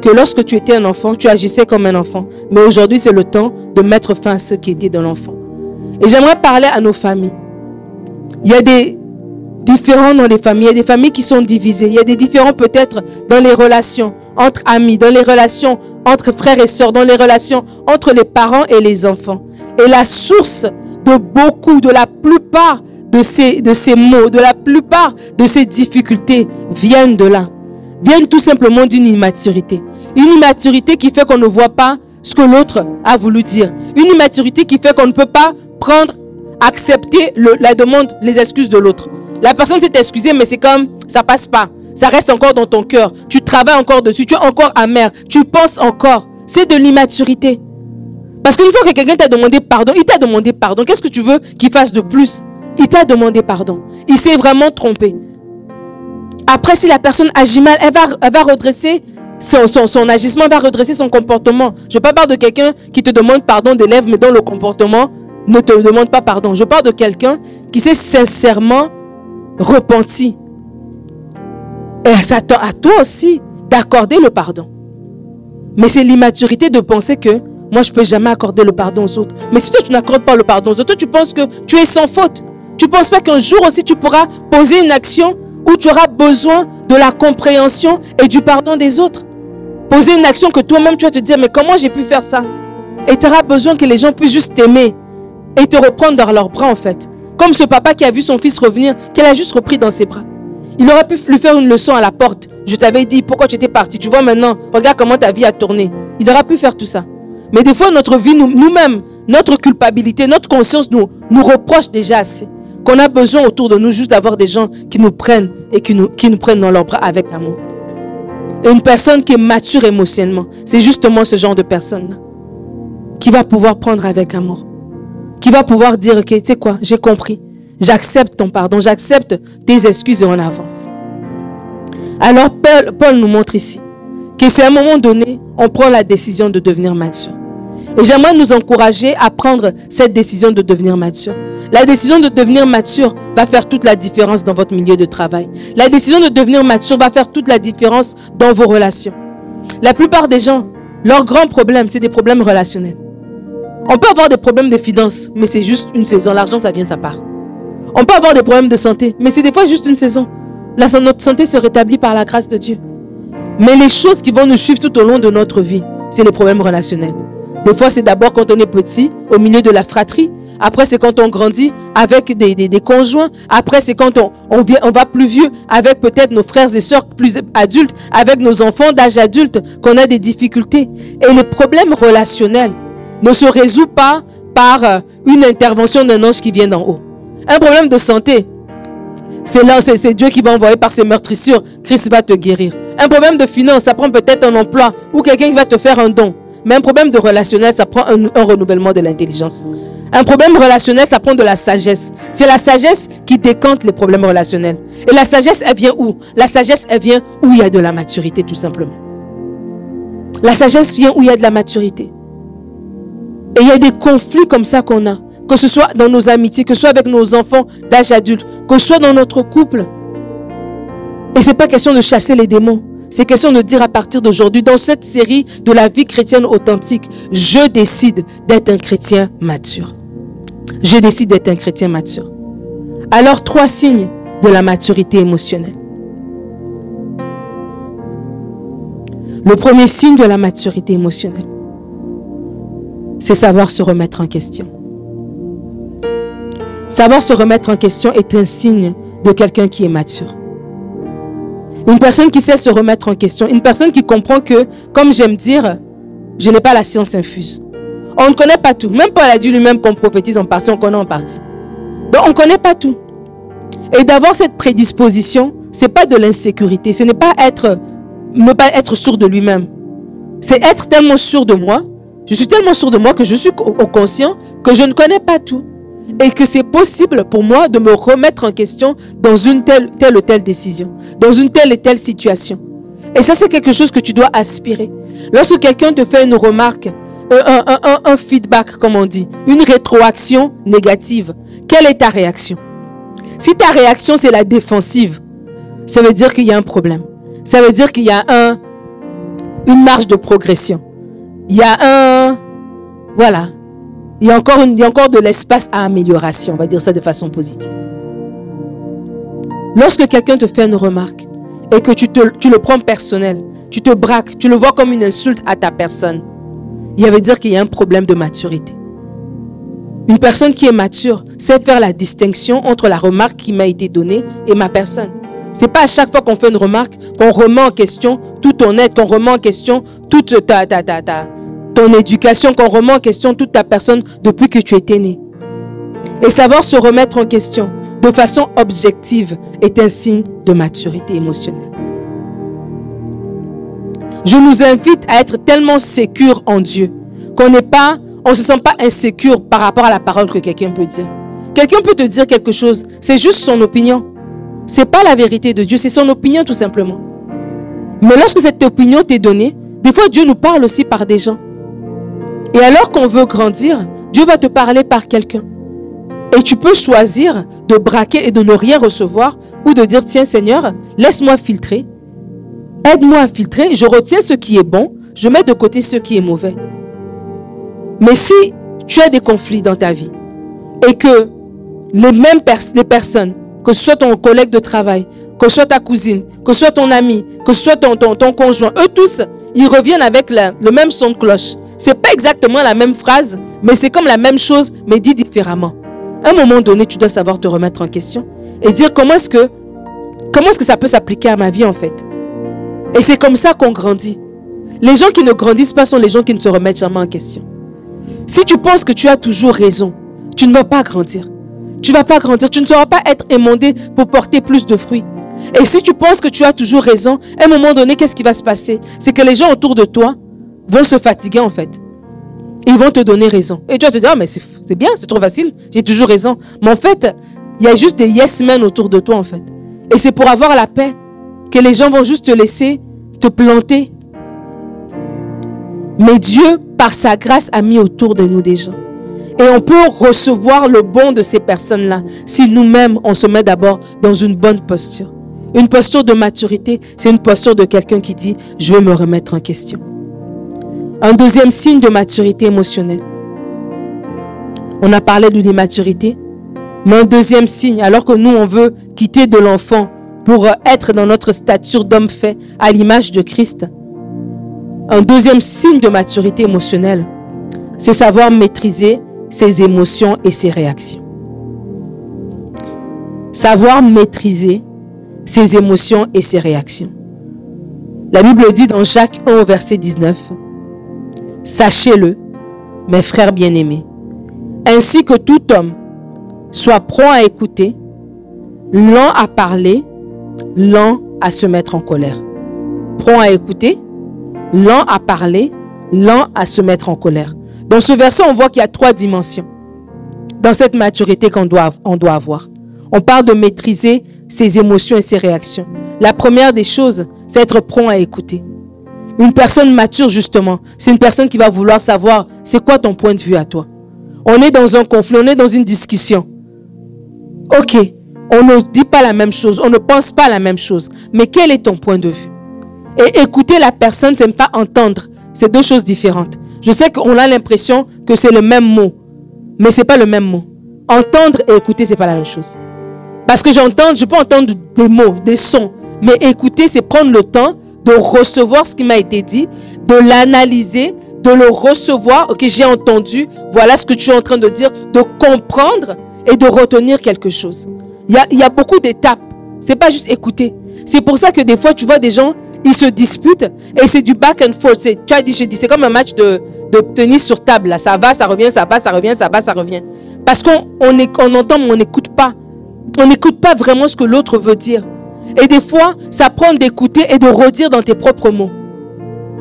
que lorsque tu étais un enfant, tu agissais comme un enfant. Mais aujourd'hui, c'est le temps de mettre fin à ce qui dit de l'enfant. Et j'aimerais parler à nos familles. Il y a des différents dans les familles, il y a des familles qui sont divisées, il y a des différents peut-être dans les relations entre amis, dans les relations entre frères et sœurs, dans les relations entre les parents et les enfants. Et la source de beaucoup, de la plupart de ces, de ces mots, de la plupart de ces difficultés viennent de là. Viennent tout simplement d'une immaturité. Une immaturité qui fait qu'on ne voit pas ce que l'autre a voulu dire. Une immaturité qui fait qu'on ne peut pas prendre, accepter la demande, les excuses de l'autre. La personne s'est excusée, mais c'est comme, ça passe pas. Ça reste encore dans ton cœur. Tu travailles encore dessus. Tu es encore amer. Tu penses encore. C'est de l'immaturité. Parce qu'une fois que quelqu'un t'a demandé pardon, il t'a demandé pardon. Qu'est-ce que tu veux qu'il fasse de plus? Il t'a demandé pardon. Il s'est vraiment trompé. Après, si la personne agit mal, elle va, va redresser son, agissement, elle va redresser son comportement. Je ne parle pas de quelqu'un qui te demande pardon d'élève, mais dont le comportement ne te demande pas pardon. Je parle de quelqu'un qui s'est sincèrement repenti. Et ça attend à toi aussi d'accorder le pardon. Mais c'est l'immaturité de penser que moi, je ne peux jamais accorder le pardon aux autres. Mais si toi, tu n'accordes pas le pardon aux autres, toi, tu penses que tu es sans faute. Tu ne penses pas qu'un jour aussi, tu pourras poser une action où tu auras besoin de la compréhension et du pardon des autres. Poser une action que toi-même, tu vas te dire, mais comment j'ai pu faire ça? Et tu auras besoin que les gens puissent juste t'aimer et te reprendre dans leurs bras, en fait. Comme ce papa qui a vu son fils revenir, qu'elle a juste repris dans ses bras. Il aurait pu lui faire une leçon à la porte. Je t'avais dit pourquoi tu étais parti? Tu vois maintenant, regarde comment ta vie a tourné. Il aurait pu faire tout ça. Mais des fois, notre vie, nous-mêmes, notre culpabilité, notre conscience nous, reproche déjà assez. Qu'on a besoin autour de nous juste d'avoir des gens qui nous prennent et qui nous, qui nous prennent dans leurs bras avec amour. Et une personne qui est mature émotionnellement, c'est justement ce genre de personne qui va pouvoir prendre avec amour. Qui va pouvoir dire, ok, tu sais quoi, j'ai compris. J'accepte ton pardon, j'accepte tes excuses et on avance. Alors Paul nous montre ici que c'est à un moment donné, on prend la décision de devenir mature. Et j'aimerais nous encourager à prendre cette décision de devenir mature. La décision de devenir mature va faire toute la différence dans votre milieu de travail. La décision de devenir mature va faire toute la différence dans vos relations. La plupart des gens, leur grand problème, c'est des problèmes relationnels. On peut avoir des problèmes de finances, mais c'est juste une saison. L'argent, ça vient, ça part. On peut avoir des problèmes de santé, mais c'est des fois juste une saison. La, notre santé se rétablit par la grâce de Dieu. Mais les choses qui vont nous suivre tout au long de notre vie, c'est les problèmes relationnels. Des fois, c'est d'abord quand on est petit, au milieu de la fratrie. Après, c'est quand on grandit avec des, conjoints. Après, c'est quand on va plus vieux avec peut-être nos frères et sœurs plus adultes, avec nos enfants d'âge adulte, qu'on a des difficultés. Et les problèmes relationnels ne se résout pas par euh, une intervention d'un ange qui vient d'en haut. Un problème de santé, c'est là, c'est Dieu qui va envoyer par ses meurtrissures. Christ va te guérir. Un problème de finance, ça prend peut-être un emploi ou quelqu'un qui va te faire un don. Mais un problème de relationnel, ça prend un, renouvellement de l'intelligence. Un problème relationnel, ça prend de la sagesse. C'est la sagesse qui décante les problèmes relationnels. Et la sagesse, elle vient où? La sagesse, elle vient où il y a de la maturité, tout simplement. La sagesse vient où il y a de la maturité. Et il y a des conflits comme ça qu'on a que ce soit dans nos amitiés, que ce soit avec nos enfants d'âge adulte, que ce soit dans notre couple. Et ce n'est pas question de chasser les démons. C'est question de dire à partir d'aujourd'hui, dans cette série de la vie chrétienne authentique, je décide d'être un chrétien mature. Je décide d'être un chrétien mature. Alors, trois signes de la maturité émotionnelle. Le premier signe de la maturité émotionnelle, c'est savoir se remettre en question. Savoir se remettre en question est un signe de quelqu'un qui est mature. Une personne qui sait se remettre en question, une personne qui comprend que, comme j'aime dire, je n'ai pas la science infuse. On ne connaît pas tout. Même Paul a dit lui-même qu'on prophétise en partie, on connaît en partie. Donc on ne connaît pas tout. Et d'avoir cette prédisposition, c'est pas de l'insécurité, ce n'est pas être ne pas être sûr de lui-même. C'est être tellement sûr de moi, je suis tellement sûr de moi que je suis au conscient que je ne connais pas tout et que c'est possible pour moi de me remettre en question dans une telle, telle ou telle décision, dans une telle et telle situation. Et ça, c'est quelque chose que tu dois aspirer. Lorsque quelqu'un te fait une remarque, un, un, un, feedback, comme on dit, une rétroaction négative, quelle est ta réaction? Si ta réaction, c'est la défensive, ça veut dire qu'il y a un problème. Ça veut dire qu'il y a un, une marge de progression. Il y a un... Voilà. Il y a encore, il y a encore de l'espace à amélioration, on va dire ça de façon positive. Lorsque quelqu'un te fait une remarque et que tu, tu le prends personnel, tu te braques, tu le vois comme une insulte à ta personne, il veut dire qu'il y a un problème de maturité. Une personne qui est mature sait faire la distinction entre la remarque qui m'a été donnée et ma personne. C'est pas à chaque fois qu'on fait une remarque qu'on remet en question tout ton être, qu'on remet en question toute ta, ta, ta, ta, ton éducation, qu'on remet en question toute ta personne depuis que tu étais né. Et savoir se remettre en question de façon objective est un signe de maturité émotionnelle. Je nous invite à être tellement sécure en Dieu qu'on n'est pas, on se sent pas insécure par rapport à la parole que quelqu'un peut dire. Quelqu'un peut te dire quelque chose, c'est juste son opinion. C'est pas la vérité de Dieu, c'est son opinion tout simplement. Mais lorsque cette opinion t'est donnée, des fois Dieu nous parle aussi par des gens. Et alors qu'on veut grandir, Dieu va te parler par quelqu'un. Et tu peux choisir de braquer et de ne rien recevoir ou de dire, tiens Seigneur, laisse-moi filtrer. Aide-moi à filtrer. Je retiens ce qui est bon. Je mets de côté ce qui est mauvais. Mais si tu as des conflits dans ta vie et que les mêmes personnes, que ce soit ton collègue de travail, que ce soit ta cousine, que ce soit ton ami, que ce soit ton, ton, conjoint, eux tous, ils reviennent avec le même son de cloche. C'est pas exactement la même phrase, mais c'est comme la même chose, mais dit différemment. À un moment donné, tu dois savoir te remettre en question et dire comment est-ce que, comment est-ce que ça peut s'appliquer à ma vie en fait. Et c'est comme ça qu'on grandit. Les gens qui ne grandissent pas sont les gens qui ne se remettent jamais en question. Si tu penses que tu as toujours raison, tu ne vas pas grandir. Tu ne vas pas grandir. Tu ne sauras pas être émondé pour porter plus de fruits. Et si tu penses que tu as toujours raison, à un moment donné, qu'est-ce qui va se passer? C'est que les gens autour de toi vont se fatiguer en fait. Ils vont te donner raison. Et tu vas te dire, ah, mais c'est bien, c'est trop facile, j'ai toujours raison. Mais en fait, il y a juste des yes men autour de toi en fait. Et c'est pour avoir la paix que les gens vont juste te laisser te planter. Mais Dieu, par sa grâce, a mis autour de nous des gens. Et on peut recevoir le bon de ces personnes-là si nous-mêmes, on se met d'abord dans une bonne posture. Une posture de maturité, c'est une posture de quelqu'un qui dit, je vais me remettre en question. Un deuxième signe de maturité émotionnelle. On a parlé de l'immaturité, mais un deuxième signe, alors que nous, on veut quitter de l'enfant pour être dans notre stature d'homme fait à l'image de Christ. Un deuxième signe de maturité émotionnelle, c'est savoir maîtriser ses émotions et ses réactions. Savoir maîtriser ses émotions et ses réactions. La Bible dit dans Jacques 1 verset 19, Sachez-le, mes frères bien-aimés, ainsi que tout homme soit prompt à écouter, lent à parler, lent à se mettre en colère. Prompt à écouter, lent à parler, lent à se mettre en colère. Dans ce verset, on voit qu'il y a trois dimensions dans cette maturité qu'on doit, doit avoir. On parle de maîtriser ses émotions et ses réactions. La première des choses, c'est être prompt à écouter. Une personne mature, justement, c'est une personne qui va vouloir savoir c'est quoi ton point de vue à toi. On est dans un conflit, on est dans une discussion. Ok, on ne dit pas la même chose, on ne pense pas la même chose, mais quel est ton point de vue? Et écouter la personne, c'est ne pas entendre. C'est deux choses différentes. Je sais qu'on a l'impression que c'est le même mot, mais c'est pas le même mot. Entendre et écouter, c'est pas la même chose. Parce que j'entends, je peux entendre des mots, des sons, mais écouter, c'est prendre le temps de recevoir ce qui m'a été dit, de l'analyser, de le recevoir. Ok, j'ai entendu, voilà ce que tu es en train de dire, de comprendre et de retenir quelque chose. Il y a, beaucoup d'étapes. C'est pas juste écouter. C'est pour ça que des fois, tu vois des gens, ils se disputent et c'est du back and forth. Tu as dit, j'ai dit, c'est comme un match de, tenir sur table. Là. Ça va, ça revient, ça va, ça revient, ça va, ça revient. Parce qu'on on, on entend, mais on n'écoute pas. On n'écoute pas vraiment ce que l'autre veut dire. Et des fois, ça prend d'écouter et de redire dans tes propres mots.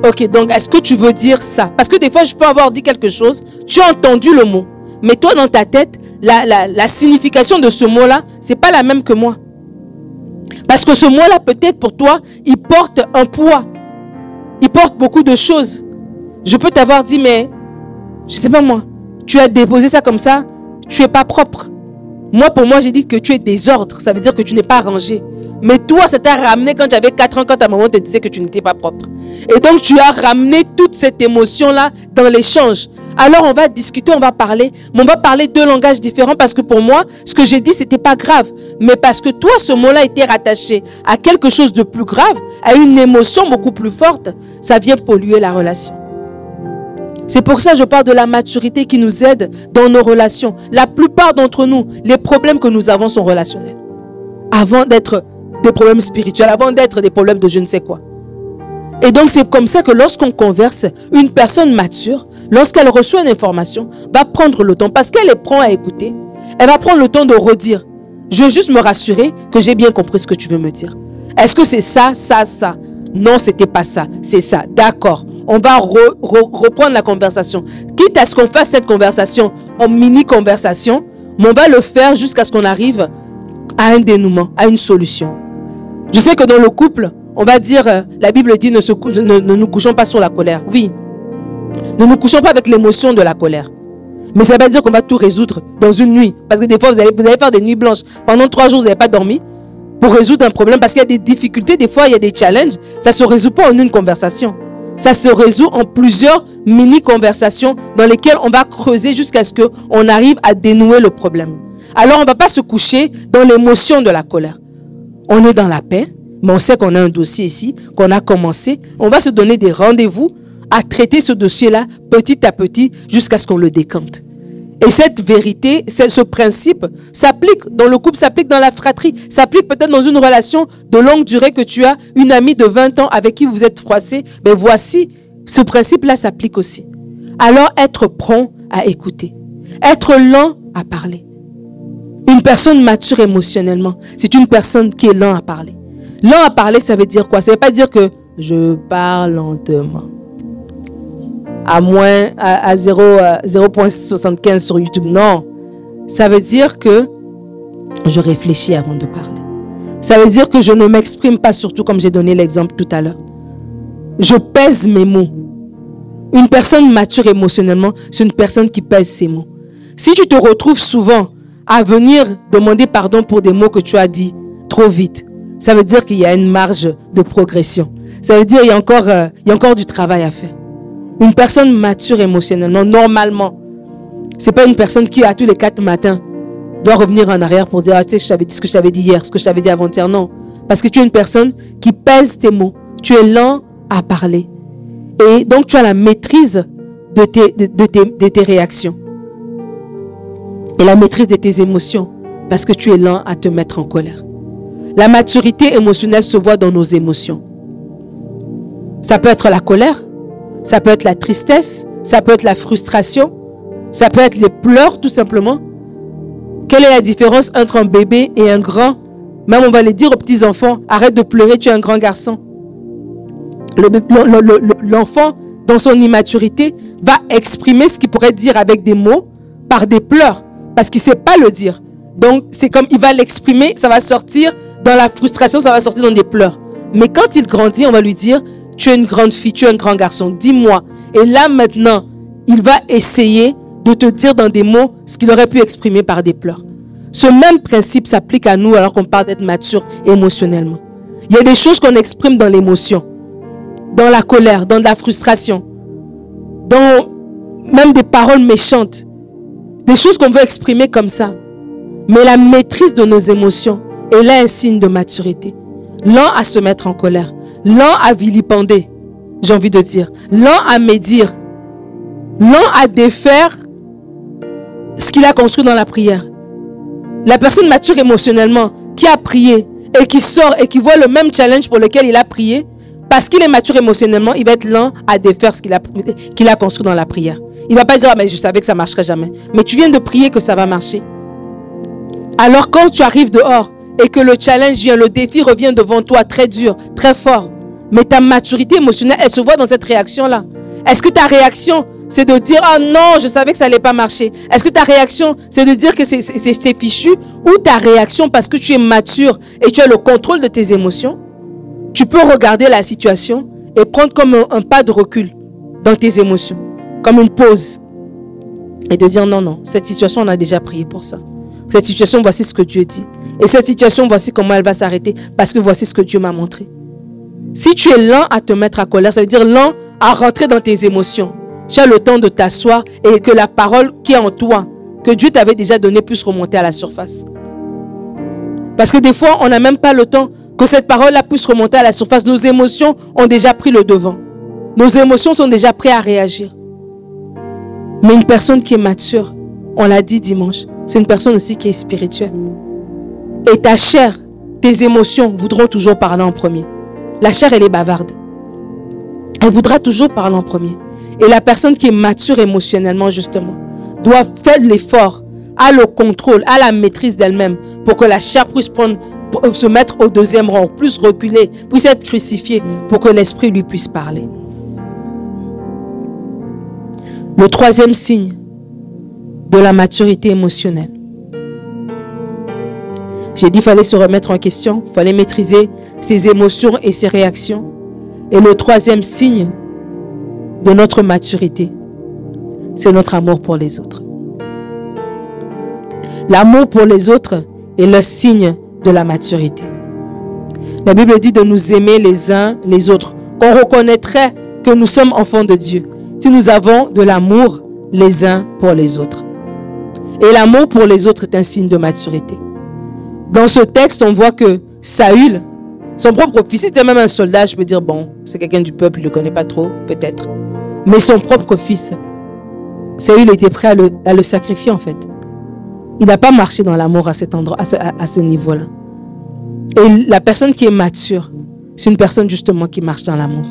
Ok, donc est-ce que tu veux dire ça? Parce que des fois, je peux avoir dit quelque chose, tu as entendu le mot. Mais toi, dans ta tête, la, signification de ce mot-là, c'est pas la même que moi. Parce que ce mot-là, peut-être pour toi, il porte un poids. Il porte beaucoup de choses. Je peux t'avoir dit, mais je sais pas moi, tu as déposé ça comme ça, tu es pas propre. Moi, pour moi, j'ai dit que tu es désordre. Ça veut dire que tu n'es pas rangé. Mais toi, ça t'a ramené quand tu avais 4 ans, quand ta maman te disait que tu n'étais pas propre. Et donc, tu as ramené toute cette émotion-là dans l'échange. Alors, on va discuter, on va parler, mais on va parler deux langages différents parce que pour moi, ce que j'ai dit, c'était pas grave. Mais parce que toi, ce mot-là était rattaché à quelque chose de plus grave, à une émotion beaucoup plus forte, ça vient polluer la relation. C'est pour ça que je parle de la maturité qui nous aide dans nos relations. La plupart d'entre nous, les problèmes que nous avons sont relationnels. Avant d'être des problèmes spirituels, avant d'être des problèmes de je ne sais quoi. Et donc c'est comme ça que lorsqu'on converse, une personne mature, lorsqu'elle reçoit une information, va prendre le temps, parce qu'elle est prend à écouter, elle va prendre le temps de redire. Je veux juste me rassurer que j'ai bien compris ce que tu veux me dire. Est-ce que c'est ça, ça, ça? Non, c'était pas ça, c'est ça. D'accord. On va reprendre la conversation. Quitte à ce qu'on fasse cette conversation en mini conversation, mais on va le faire jusqu'à ce qu'on arrive à un dénouement, à une solution. Je sais que dans le couple, on va dire, euh, la Bible dit, ne, nous couchons pas sur la colère. Oui. Ne nous couchons pas avec l'émotion de la colère. Mais ça ne veut pas dire qu'on va tout résoudre dans une nuit. Parce que des fois, vous allez, vous allez faire des nuits blanches. Pendant trois jours, vous n'avez pas dormi pour résoudre un problème. Parce qu'il y a des difficultés, des fois, il y a des challenges. Ça ne se résout pas en une conversation. Ça se résout en plusieurs mini-conversations dans lesquelles on va creuser jusqu'à ce qu'on arrive à dénouer le problème. Alors, on ne va pas se coucher dans l'émotion de la colère. On est dans la paix, mais on sait qu'on a un dossier ici, qu'on a commencé. On va se donner des rendez-vous à traiter ce dossier-là petit à petit jusqu'à ce qu'on le décante. Et cette vérité, ce principe s'applique dans le couple, s'applique dans la fratrie, s'applique peut-être dans une relation de longue durée que tu as, une amie de 20 ans avec qui vous êtes froissé. Mais voici, ce principe-là s'applique aussi. Alors être prompt à écouter, être lent à parler. Une personne mature émotionnellement, c'est une personne qui est lent à parler. Lent à parler, ça veut dire quoi? Ça veut pas dire que je parle lentement. À moins, à, 0.75 euh, sur YouTube. Non. Ça veut dire que je réfléchis avant de parler. Ça veut dire que je ne m'exprime pas surtout comme j'ai donné l'exemple tout à l'heure. Je pèse mes mots. Une personne mature émotionnellement, c'est une personne qui pèse ses mots. Si tu te retrouves souvent à venir demander pardon pour des mots que tu as dit trop vite, ça veut dire qu'il y a une marge de progression. Ça veut dire qu'il y a encore, euh, il y a encore du travail à faire. Une personne mature émotionnellement, normalement, c'est pas une personne qui, à tous les quatre matins, doit revenir en arrière pour dire, ah, tu sais, je t'avais dit ce que je t'avais dit hier, ce que je t'avais dit avant-hier. Non. Parce que tu es une personne qui pèse tes mots. Tu es lent à parler. Et donc, tu as la maîtrise de tes, de, tes, de tes réactions. Et la maîtrise de tes émotions. Parce que tu es lent à te mettre en colère. La maturité émotionnelle se voit dans nos émotions. Ça peut être la colère, ça peut être la tristesse, ça peut être la frustration, ça peut être les pleurs tout simplement. Quelle est la différence entre un bébé et un grand? Même on va les dire aux petits enfants, arrête de pleurer, tu es un grand garçon. L'enfant, dans son immaturité, va exprimer ce qu'il pourrait dire avec des mots par des pleurs, parce qu'il ne sait pas le dire. Donc, c'est comme il va l'exprimer, ça va sortir dans la frustration, ça va sortir dans des pleurs. Mais quand il grandit, on va lui dire, tu es une grande fille, tu es un grand garçon, dis-moi. Et là maintenant, il va essayer de te dire dans des mots ce qu'il aurait pu exprimer par des pleurs. Ce même principe s'applique à nous alors qu'on parle d'être mature émotionnellement. Il y a des choses qu'on exprime dans l'émotion, dans la colère, dans la frustration, dans même des paroles méchantes, des choses qu'on veut exprimer comme ça. Mais la maîtrise de nos émotions, et là, un signe de maturité. Lent à se mettre en colère. Lent à vilipender, j'ai envie de dire. Lent à médire. Lent à défaire ce qu'il a construit dans la prière. La personne mature émotionnellement, qui a prié et qui sort et qui voit le même challenge pour lequel il a prié, Parce qu'il est mature émotionnellement, il va être lent à défaire ce qu'il a construit dans la prière. Il va pas dire, ah, mais je savais que ça marcherait jamais. Mais tu viens de prier que ça va marcher. Alors quand tu arrives dehors et que le challenge vient, le défi revient devant toi très dur, très fort, mais ta maturité émotionnelle, elle se voit dans cette réaction-là. Est-ce que ta réaction, c'est de dire, ah non, je savais que ça n'allait pas marcher. Est-ce que ta réaction, c'est de dire que c'est fichu? Ou ta réaction parce que tu es mature et tu as le contrôle de tes émotions, tu peux regarder la situation et prendre comme un, pas de recul dans tes émotions, comme une pause et de dire non, non, cette situation, on a déjà prié pour ça. Cette situation, voici ce que Dieu dit. Et cette situation, voici comment elle va s'arrêter parce que voici ce que Dieu m'a montré. Si tu es lent à te mettre à colère, ça veut dire lent à rentrer dans tes émotions. Tu as le temps de t'asseoir et que la parole qui est en toi, que Dieu t'avait déjà donnée, puisse remonter à la surface. Parce que des fois, on n'a même pas le temps que cette parole-là puisse remonter à la surface. Nos émotions ont déjà pris le devant. Nos émotions sont déjà prêtes à réagir. Mais une personne qui est mature, on l'a dit dimanche, c'est une personne aussi qui est spirituelle. Et ta chair, tes émotions voudront toujours parler en premier. La chair, elle est bavarde. Elle voudra toujours parler en premier. Et la personne qui est mature émotionnellement, justement, doit faire l'effort, à le contrôle, à la maîtrise d'elle-même, pour que la chair puisse prendre, se mettre au deuxième rang, plus reculer, puisse être crucifiée, pour que l'esprit lui puisse parler. Le troisième signe de la maturité émotionnelle. J'ai dit qu'il fallait se remettre en question, il fallait maîtriser ses émotions et ses réactions. Et le troisième signe de notre maturité, c'est notre amour pour les autres. L'amour pour les autres est le signe de la maturité. La Bible dit de nous aimer les uns les autres, qu'on reconnaîtrait que nous sommes enfants de Dieu, si nous avons de l'amour les uns pour les autres. Et l'amour pour les autres est un signe de maturité. Dans ce texte, on voit que Saül, son propre fils, était même un soldat, je peux dire, bon, c'est quelqu'un du peuple, il ne le connaît pas trop, peut-être. Mais son propre fils, Saül était prêt à le, sacrifier en fait. Il n'a pas marché dans l'amour à cet endroit, à ce niveau-là. Et la personne qui est mature, c'est une personne justement qui marche dans l'amour.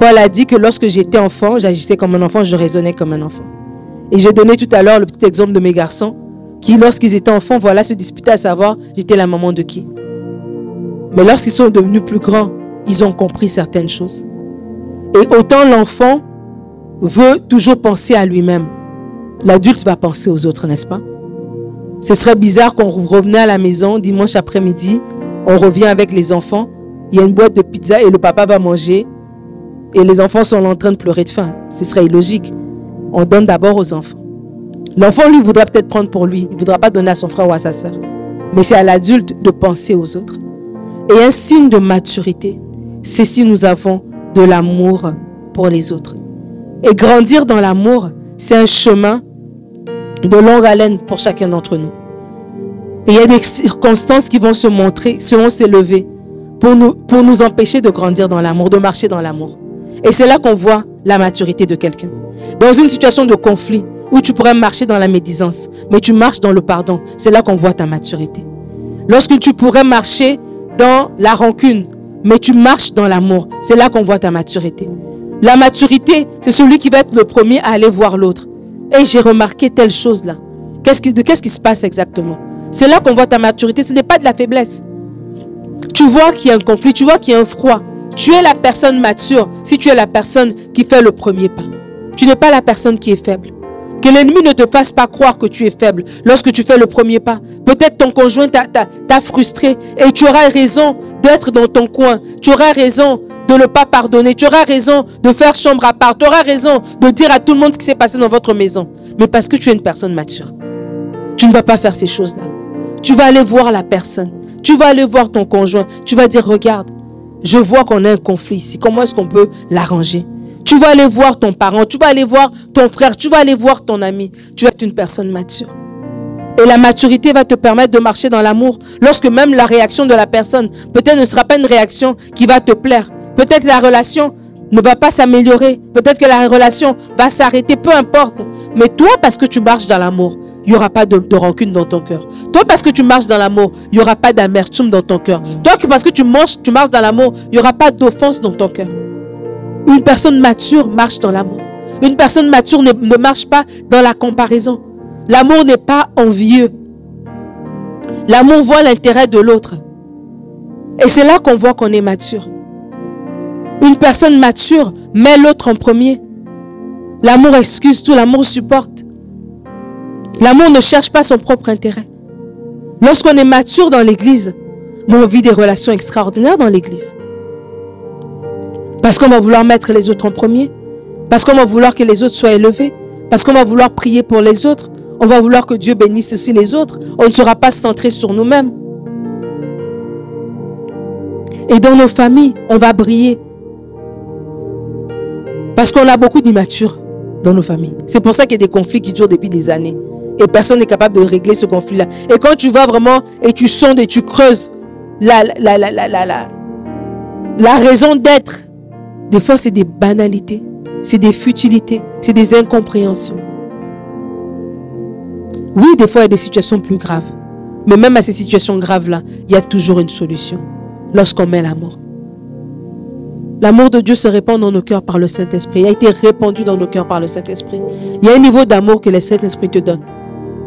Paul a dit que lorsque j'étais enfant, j'agissais comme un enfant, je raisonnais comme un enfant. Et j'ai donné tout à l'heure le petit exemple de mes garçons qui, lorsqu'ils étaient enfants, voilà, se disputaient à savoir j'étais la maman de qui. Mais lorsqu'ils sont devenus plus grands, ils ont compris certaines choses. Et autant l'enfant veut toujours penser à lui-même, l'adulte va penser aux autres, n'est-ce pas? Ce serait bizarre qu'on revenait à la maison dimanche après-midi, on revient avec les enfants, il y a une boîte de pizza et le papa va manger et les enfants sont en train de pleurer de faim. Ce serait illogique. On donne d'abord aux enfants. L'enfant, lui, voudra peut-être prendre pour lui. Il ne voudra pas donner à son frère ou à sa soeur. Mais c'est à l'adulte de penser aux autres. Et un signe de maturité, c'est si nous avons de l'amour pour les autres. Et grandir dans l'amour, c'est un chemin de longue haleine pour chacun d'entre nous. Et il y a des circonstances qui vont se montrer, vont s'élever pour nous, pour nous empêcher de grandir dans l'amour, de marcher dans l'amour. Et c'est là qu'on voit la maturité de quelqu'un. Dans une situation de conflit où tu pourrais marcher dans la médisance, mais tu marches dans le pardon, c'est là qu'on voit ta maturité. Lorsque tu pourrais marcher dans la rancune, mais tu marches dans l'amour, c'est là qu'on voit ta maturité. La maturité, c'est celui qui va être le premier à aller voir l'autre. Et j'ai remarqué telle chose là. Qu'est-ce qui, qu'est-ce qui se passe exactement? C'est là qu'on voit ta maturité. Ce n'est pas de la faiblesse. Tu vois qu'il y a un conflit, tu vois qu'il y a un froid. Tu es la personne mature si tu es la personne qui fait le premier pas. Tu n'es pas la personne qui est faible. Que l'ennemi ne te fasse pas croire que tu es faible lorsque tu fais le premier pas. Peut-être ton conjoint t'a frustré et tu auras raison d'être dans ton coin. Tu auras raison de ne pas pardonner. Tu auras raison de faire chambre à part. Tu auras raison de dire à tout le monde ce qui s'est passé dans votre maison. Mais parce que tu es une personne mature. Tu ne vas pas faire ces choses-là. Tu vas aller voir la personne. Tu vas aller voir ton conjoint. Tu vas dire, regarde, je vois qu'on a un conflit ici. Comment est-ce qu'on peut l'arranger? Tu vas aller voir ton parent, tu vas aller voir ton frère, tu vas aller voir ton ami. Tu es une personne mature. Et la maturité va te permettre de marcher dans l'amour lorsque même la réaction de la personne peut-être ne sera pas une réaction qui va te plaire. Peut-être la relation ne va pas s'améliorer. Peut-être que la relation va s'arrêter, peu importe. Mais toi, parce que tu marches dans l'amour, il n'y aura pas de, rancune dans ton cœur. Toi, parce que tu marches dans l'amour, il n'y aura pas d'amertume dans ton cœur. Toi, parce que tu, tu marches dans l'amour, il n'y aura pas d'offense dans ton cœur. Une personne mature marche dans l'amour. Une personne mature ne marche pas dans la comparaison. L'amour n'est pas envieux. L'amour voit l'intérêt de l'autre. Et c'est là qu'on voit qu'on est mature. Une personne mature met l'autre en premier. L'amour excuse tout, l'amour supporte. L'amour ne cherche pas son propre intérêt. Lorsqu'on est mature dans l'église, on vit des relations extraordinaires dans l'église. Parce qu'on va vouloir mettre les autres en premier. Parce qu'on va vouloir que les autres soient élevés. Parce qu'on va vouloir prier pour les autres. On va vouloir que Dieu bénisse aussi les autres. On ne sera pas centré sur nous-mêmes. Et dans nos familles, on va briller. Parce qu'on a beaucoup d'immatures dans nos familles. C'est pour ça qu'il y a des conflits qui durent depuis des années. Et personne n'est capable de régler ce conflit-là. Et quand tu vas vraiment et tu sondes et tu creuses la, la, la, la, la, la, la raison d'être, des fois c'est des banalités, c'est des futilités, c'est des incompréhensions. Oui, des fois il y a des situations plus graves. Mais même à ces situations graves-là, il y a toujours une solution lorsqu'on met l'amour. L'amour de Dieu se répand dans nos cœurs par le Saint-Esprit. Il a été répandu dans nos cœurs par le Saint-Esprit. Il y a un niveau d'amour que le Saint-Esprit te donne,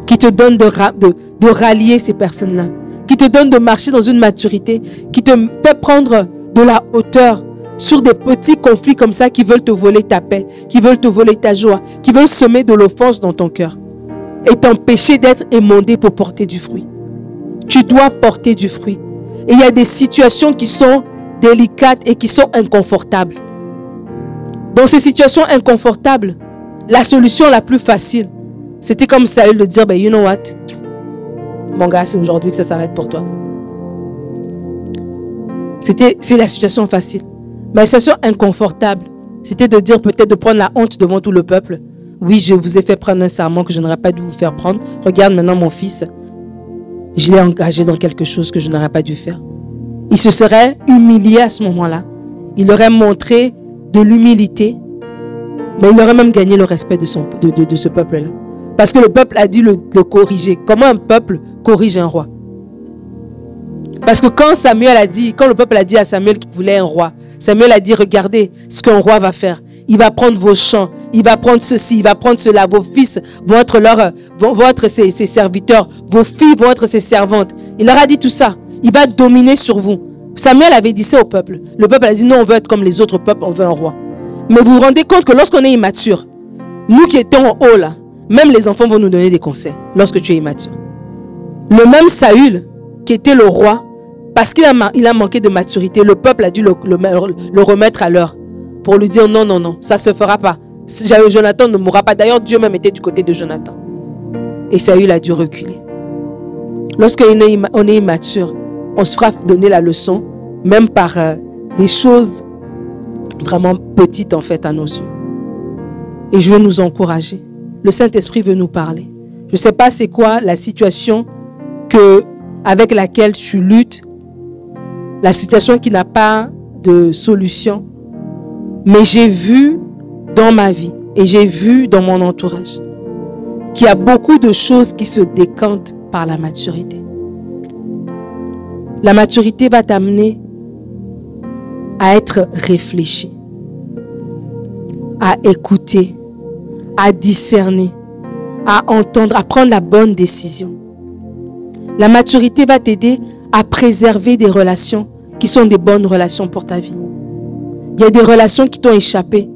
qui te donne de, rallier ces personnes-là, qui te donne de marcher dans une maturité, qui te fait prendre de la hauteur sur des petits conflits comme ça qui veulent te voler ta paix, qui veulent te voler ta joie, qui veulent semer de l'offense dans ton cœur et t'empêcher d'être émondé pour porter du fruit. Tu dois porter du fruit. Et il y a des situations qui sont délicates et qui sont inconfortables. Dans ces situations inconfortables, la solution la plus facile, c'était comme Saül de dire, ben, you know what? Mon gars, c'est aujourd'hui que ça s'arrête pour toi. C'était, c'est la situation facile. Mais la situation inconfortable, c'était de dire peut-être de prendre la honte devant tout le peuple. Oui, je vous ai fait prendre un serment que je n'aurais pas dû vous faire prendre. Regarde maintenant mon fils. Je l'ai engagé dans quelque chose que je n'aurais pas dû faire. Il se serait humilié à ce moment-là. Il aurait montré de l'humilité, mais il aurait même gagné le respect de, ce peuple-là. Parce que le peuple a dit le, corriger. Comment un peuple corrige un roi? Parce que quand Samuel a dit, quand le peuple a dit à Samuel qu'il voulait un roi, Samuel a dit, regardez ce qu'un roi va faire. Il va prendre vos champs, il va prendre ceci, il va prendre cela. Vos fils vont être, leur, vont être ses, ses serviteurs, vos filles vont être ses servantes. Il leur a dit tout ça. Il va dominer sur vous. Samuel avait dit ça au peuple. Le peuple a dit non, on veut être comme les autres peuples, on veut un roi. Mais vous vous rendez compte que lorsqu'on est immature, nous qui étions en haut là, même les enfants vont nous donner des conseils lorsque tu es immature. Le même Saül, qui était le roi, parce qu'il a, manqué de maturité, le peuple a dû le, remettre à l'heure pour lui dire non, non, non, ça ne se fera pas. Jonathan ne mourra pas. D'ailleurs, Dieu même était du côté de Jonathan. Et Saül a dû reculer. Lorsqu'on est immature, on se fera donner la leçon, même par euh, des choses vraiment petites en fait à nos yeux. Et je veux nous encourager. Le Saint-Esprit veut nous parler. Je ne sais pas c'est quoi la situation que, avec laquelle tu luttes, la situation qui n'a pas de solution. Mais j'ai vu dans ma vie et j'ai vu dans mon entourage qu'il y a beaucoup de choses qui se décantent par la maturité. La maturité va t'amener à être réfléchi, à écouter, à discerner, à entendre, à prendre la bonne décision. La maturité va t'aider à préserver des relations qui sont des bonnes relations pour ta vie. Il y a des relations qui t'ont échappé,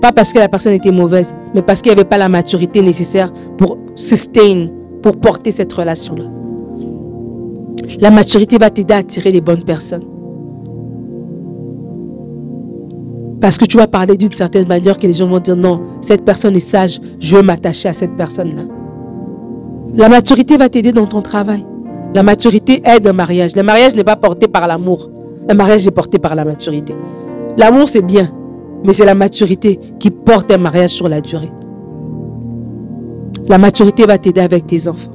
pas parce que la personne était mauvaise, mais parce qu'il n'y avait pas la maturité nécessaire pour sustain, pour porter cette relation-là. La maturité va t'aider à attirer les bonnes personnes. Parce que tu vas parler d'une certaine manière que les gens vont dire non, cette personne est sage, je veux m'attacher à cette personne-là. La maturité va t'aider dans ton travail. La maturité aide un mariage. Le mariage n'est pas porté par l'amour. Un mariage est porté par la maturité. L'amour, c'est bien, mais c'est la maturité qui porte un mariage sur la durée. La maturité va t'aider avec tes enfants.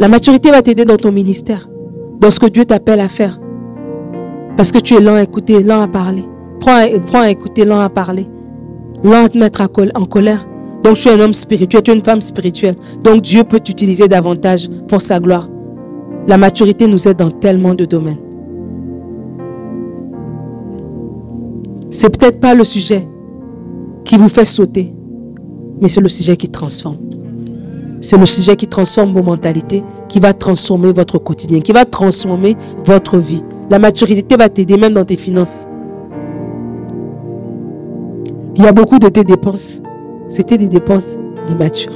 La maturité va t'aider dans ton ministère, dans ce que Dieu t'appelle à faire. Parce que tu es lent à écouter, lent à parler. Prends à, écouter, lent à parler. Lent à te mettre en colère. Donc tu es un homme spirituel, tu es une femme spirituelle. Donc Dieu peut t'utiliser davantage pour sa gloire. La maturité nous aide dans tellement de domaines. C'est peut-être pas le sujet qui vous fait sauter, mais c'est le sujet qui transforme. C'est le sujet qui transforme vos mentalités, qui va transformer votre quotidien, qui va transformer votre vie. La maturité va t'aider même dans tes finances. Il y a beaucoup de tes dépenses. C'était des dépenses d'immature.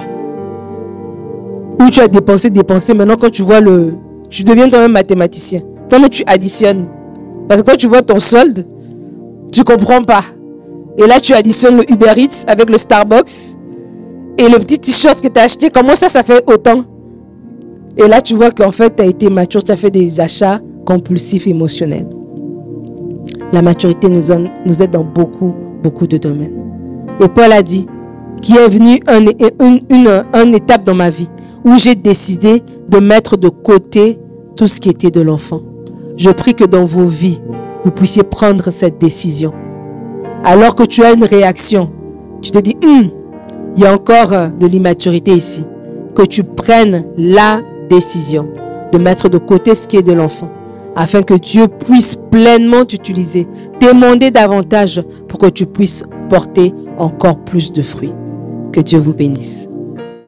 Où tu as dépensé, dépensé. Maintenant, quand tu vois le. Tu deviens toi-même mathématicien. Toi, tu additionnes. Parce que quand tu vois ton solde, tu comprends pas. Et là, tu additionnes le Uber Eats avec le Starbucks et le petit t-shirt que tu as acheté. Comment ça, ça fait autant? Et là, tu vois qu'en fait, tu as été mature, tu as fait des achats compulsifs émotionnels. La maturité nous, nous aide dans beaucoup, beaucoup de domaines. Et Paul a dit qu'il est venu une, une, une étape dans ma vie où j'ai décidé de mettre de côté tout ce qui était de l'enfant. Je prie que dans vos vies, vous puissiez prendre cette décision. Alors que tu as une réaction, tu te dis, hum, il y a encore euh, de l'immaturité ici. Que tu prennes la décision de mettre de côté ce qui est de l'enfant, afin que Dieu puisse pleinement t'utiliser, demander davantage pour que tu puisses porter encore plus de fruits. Que Dieu vous bénisse.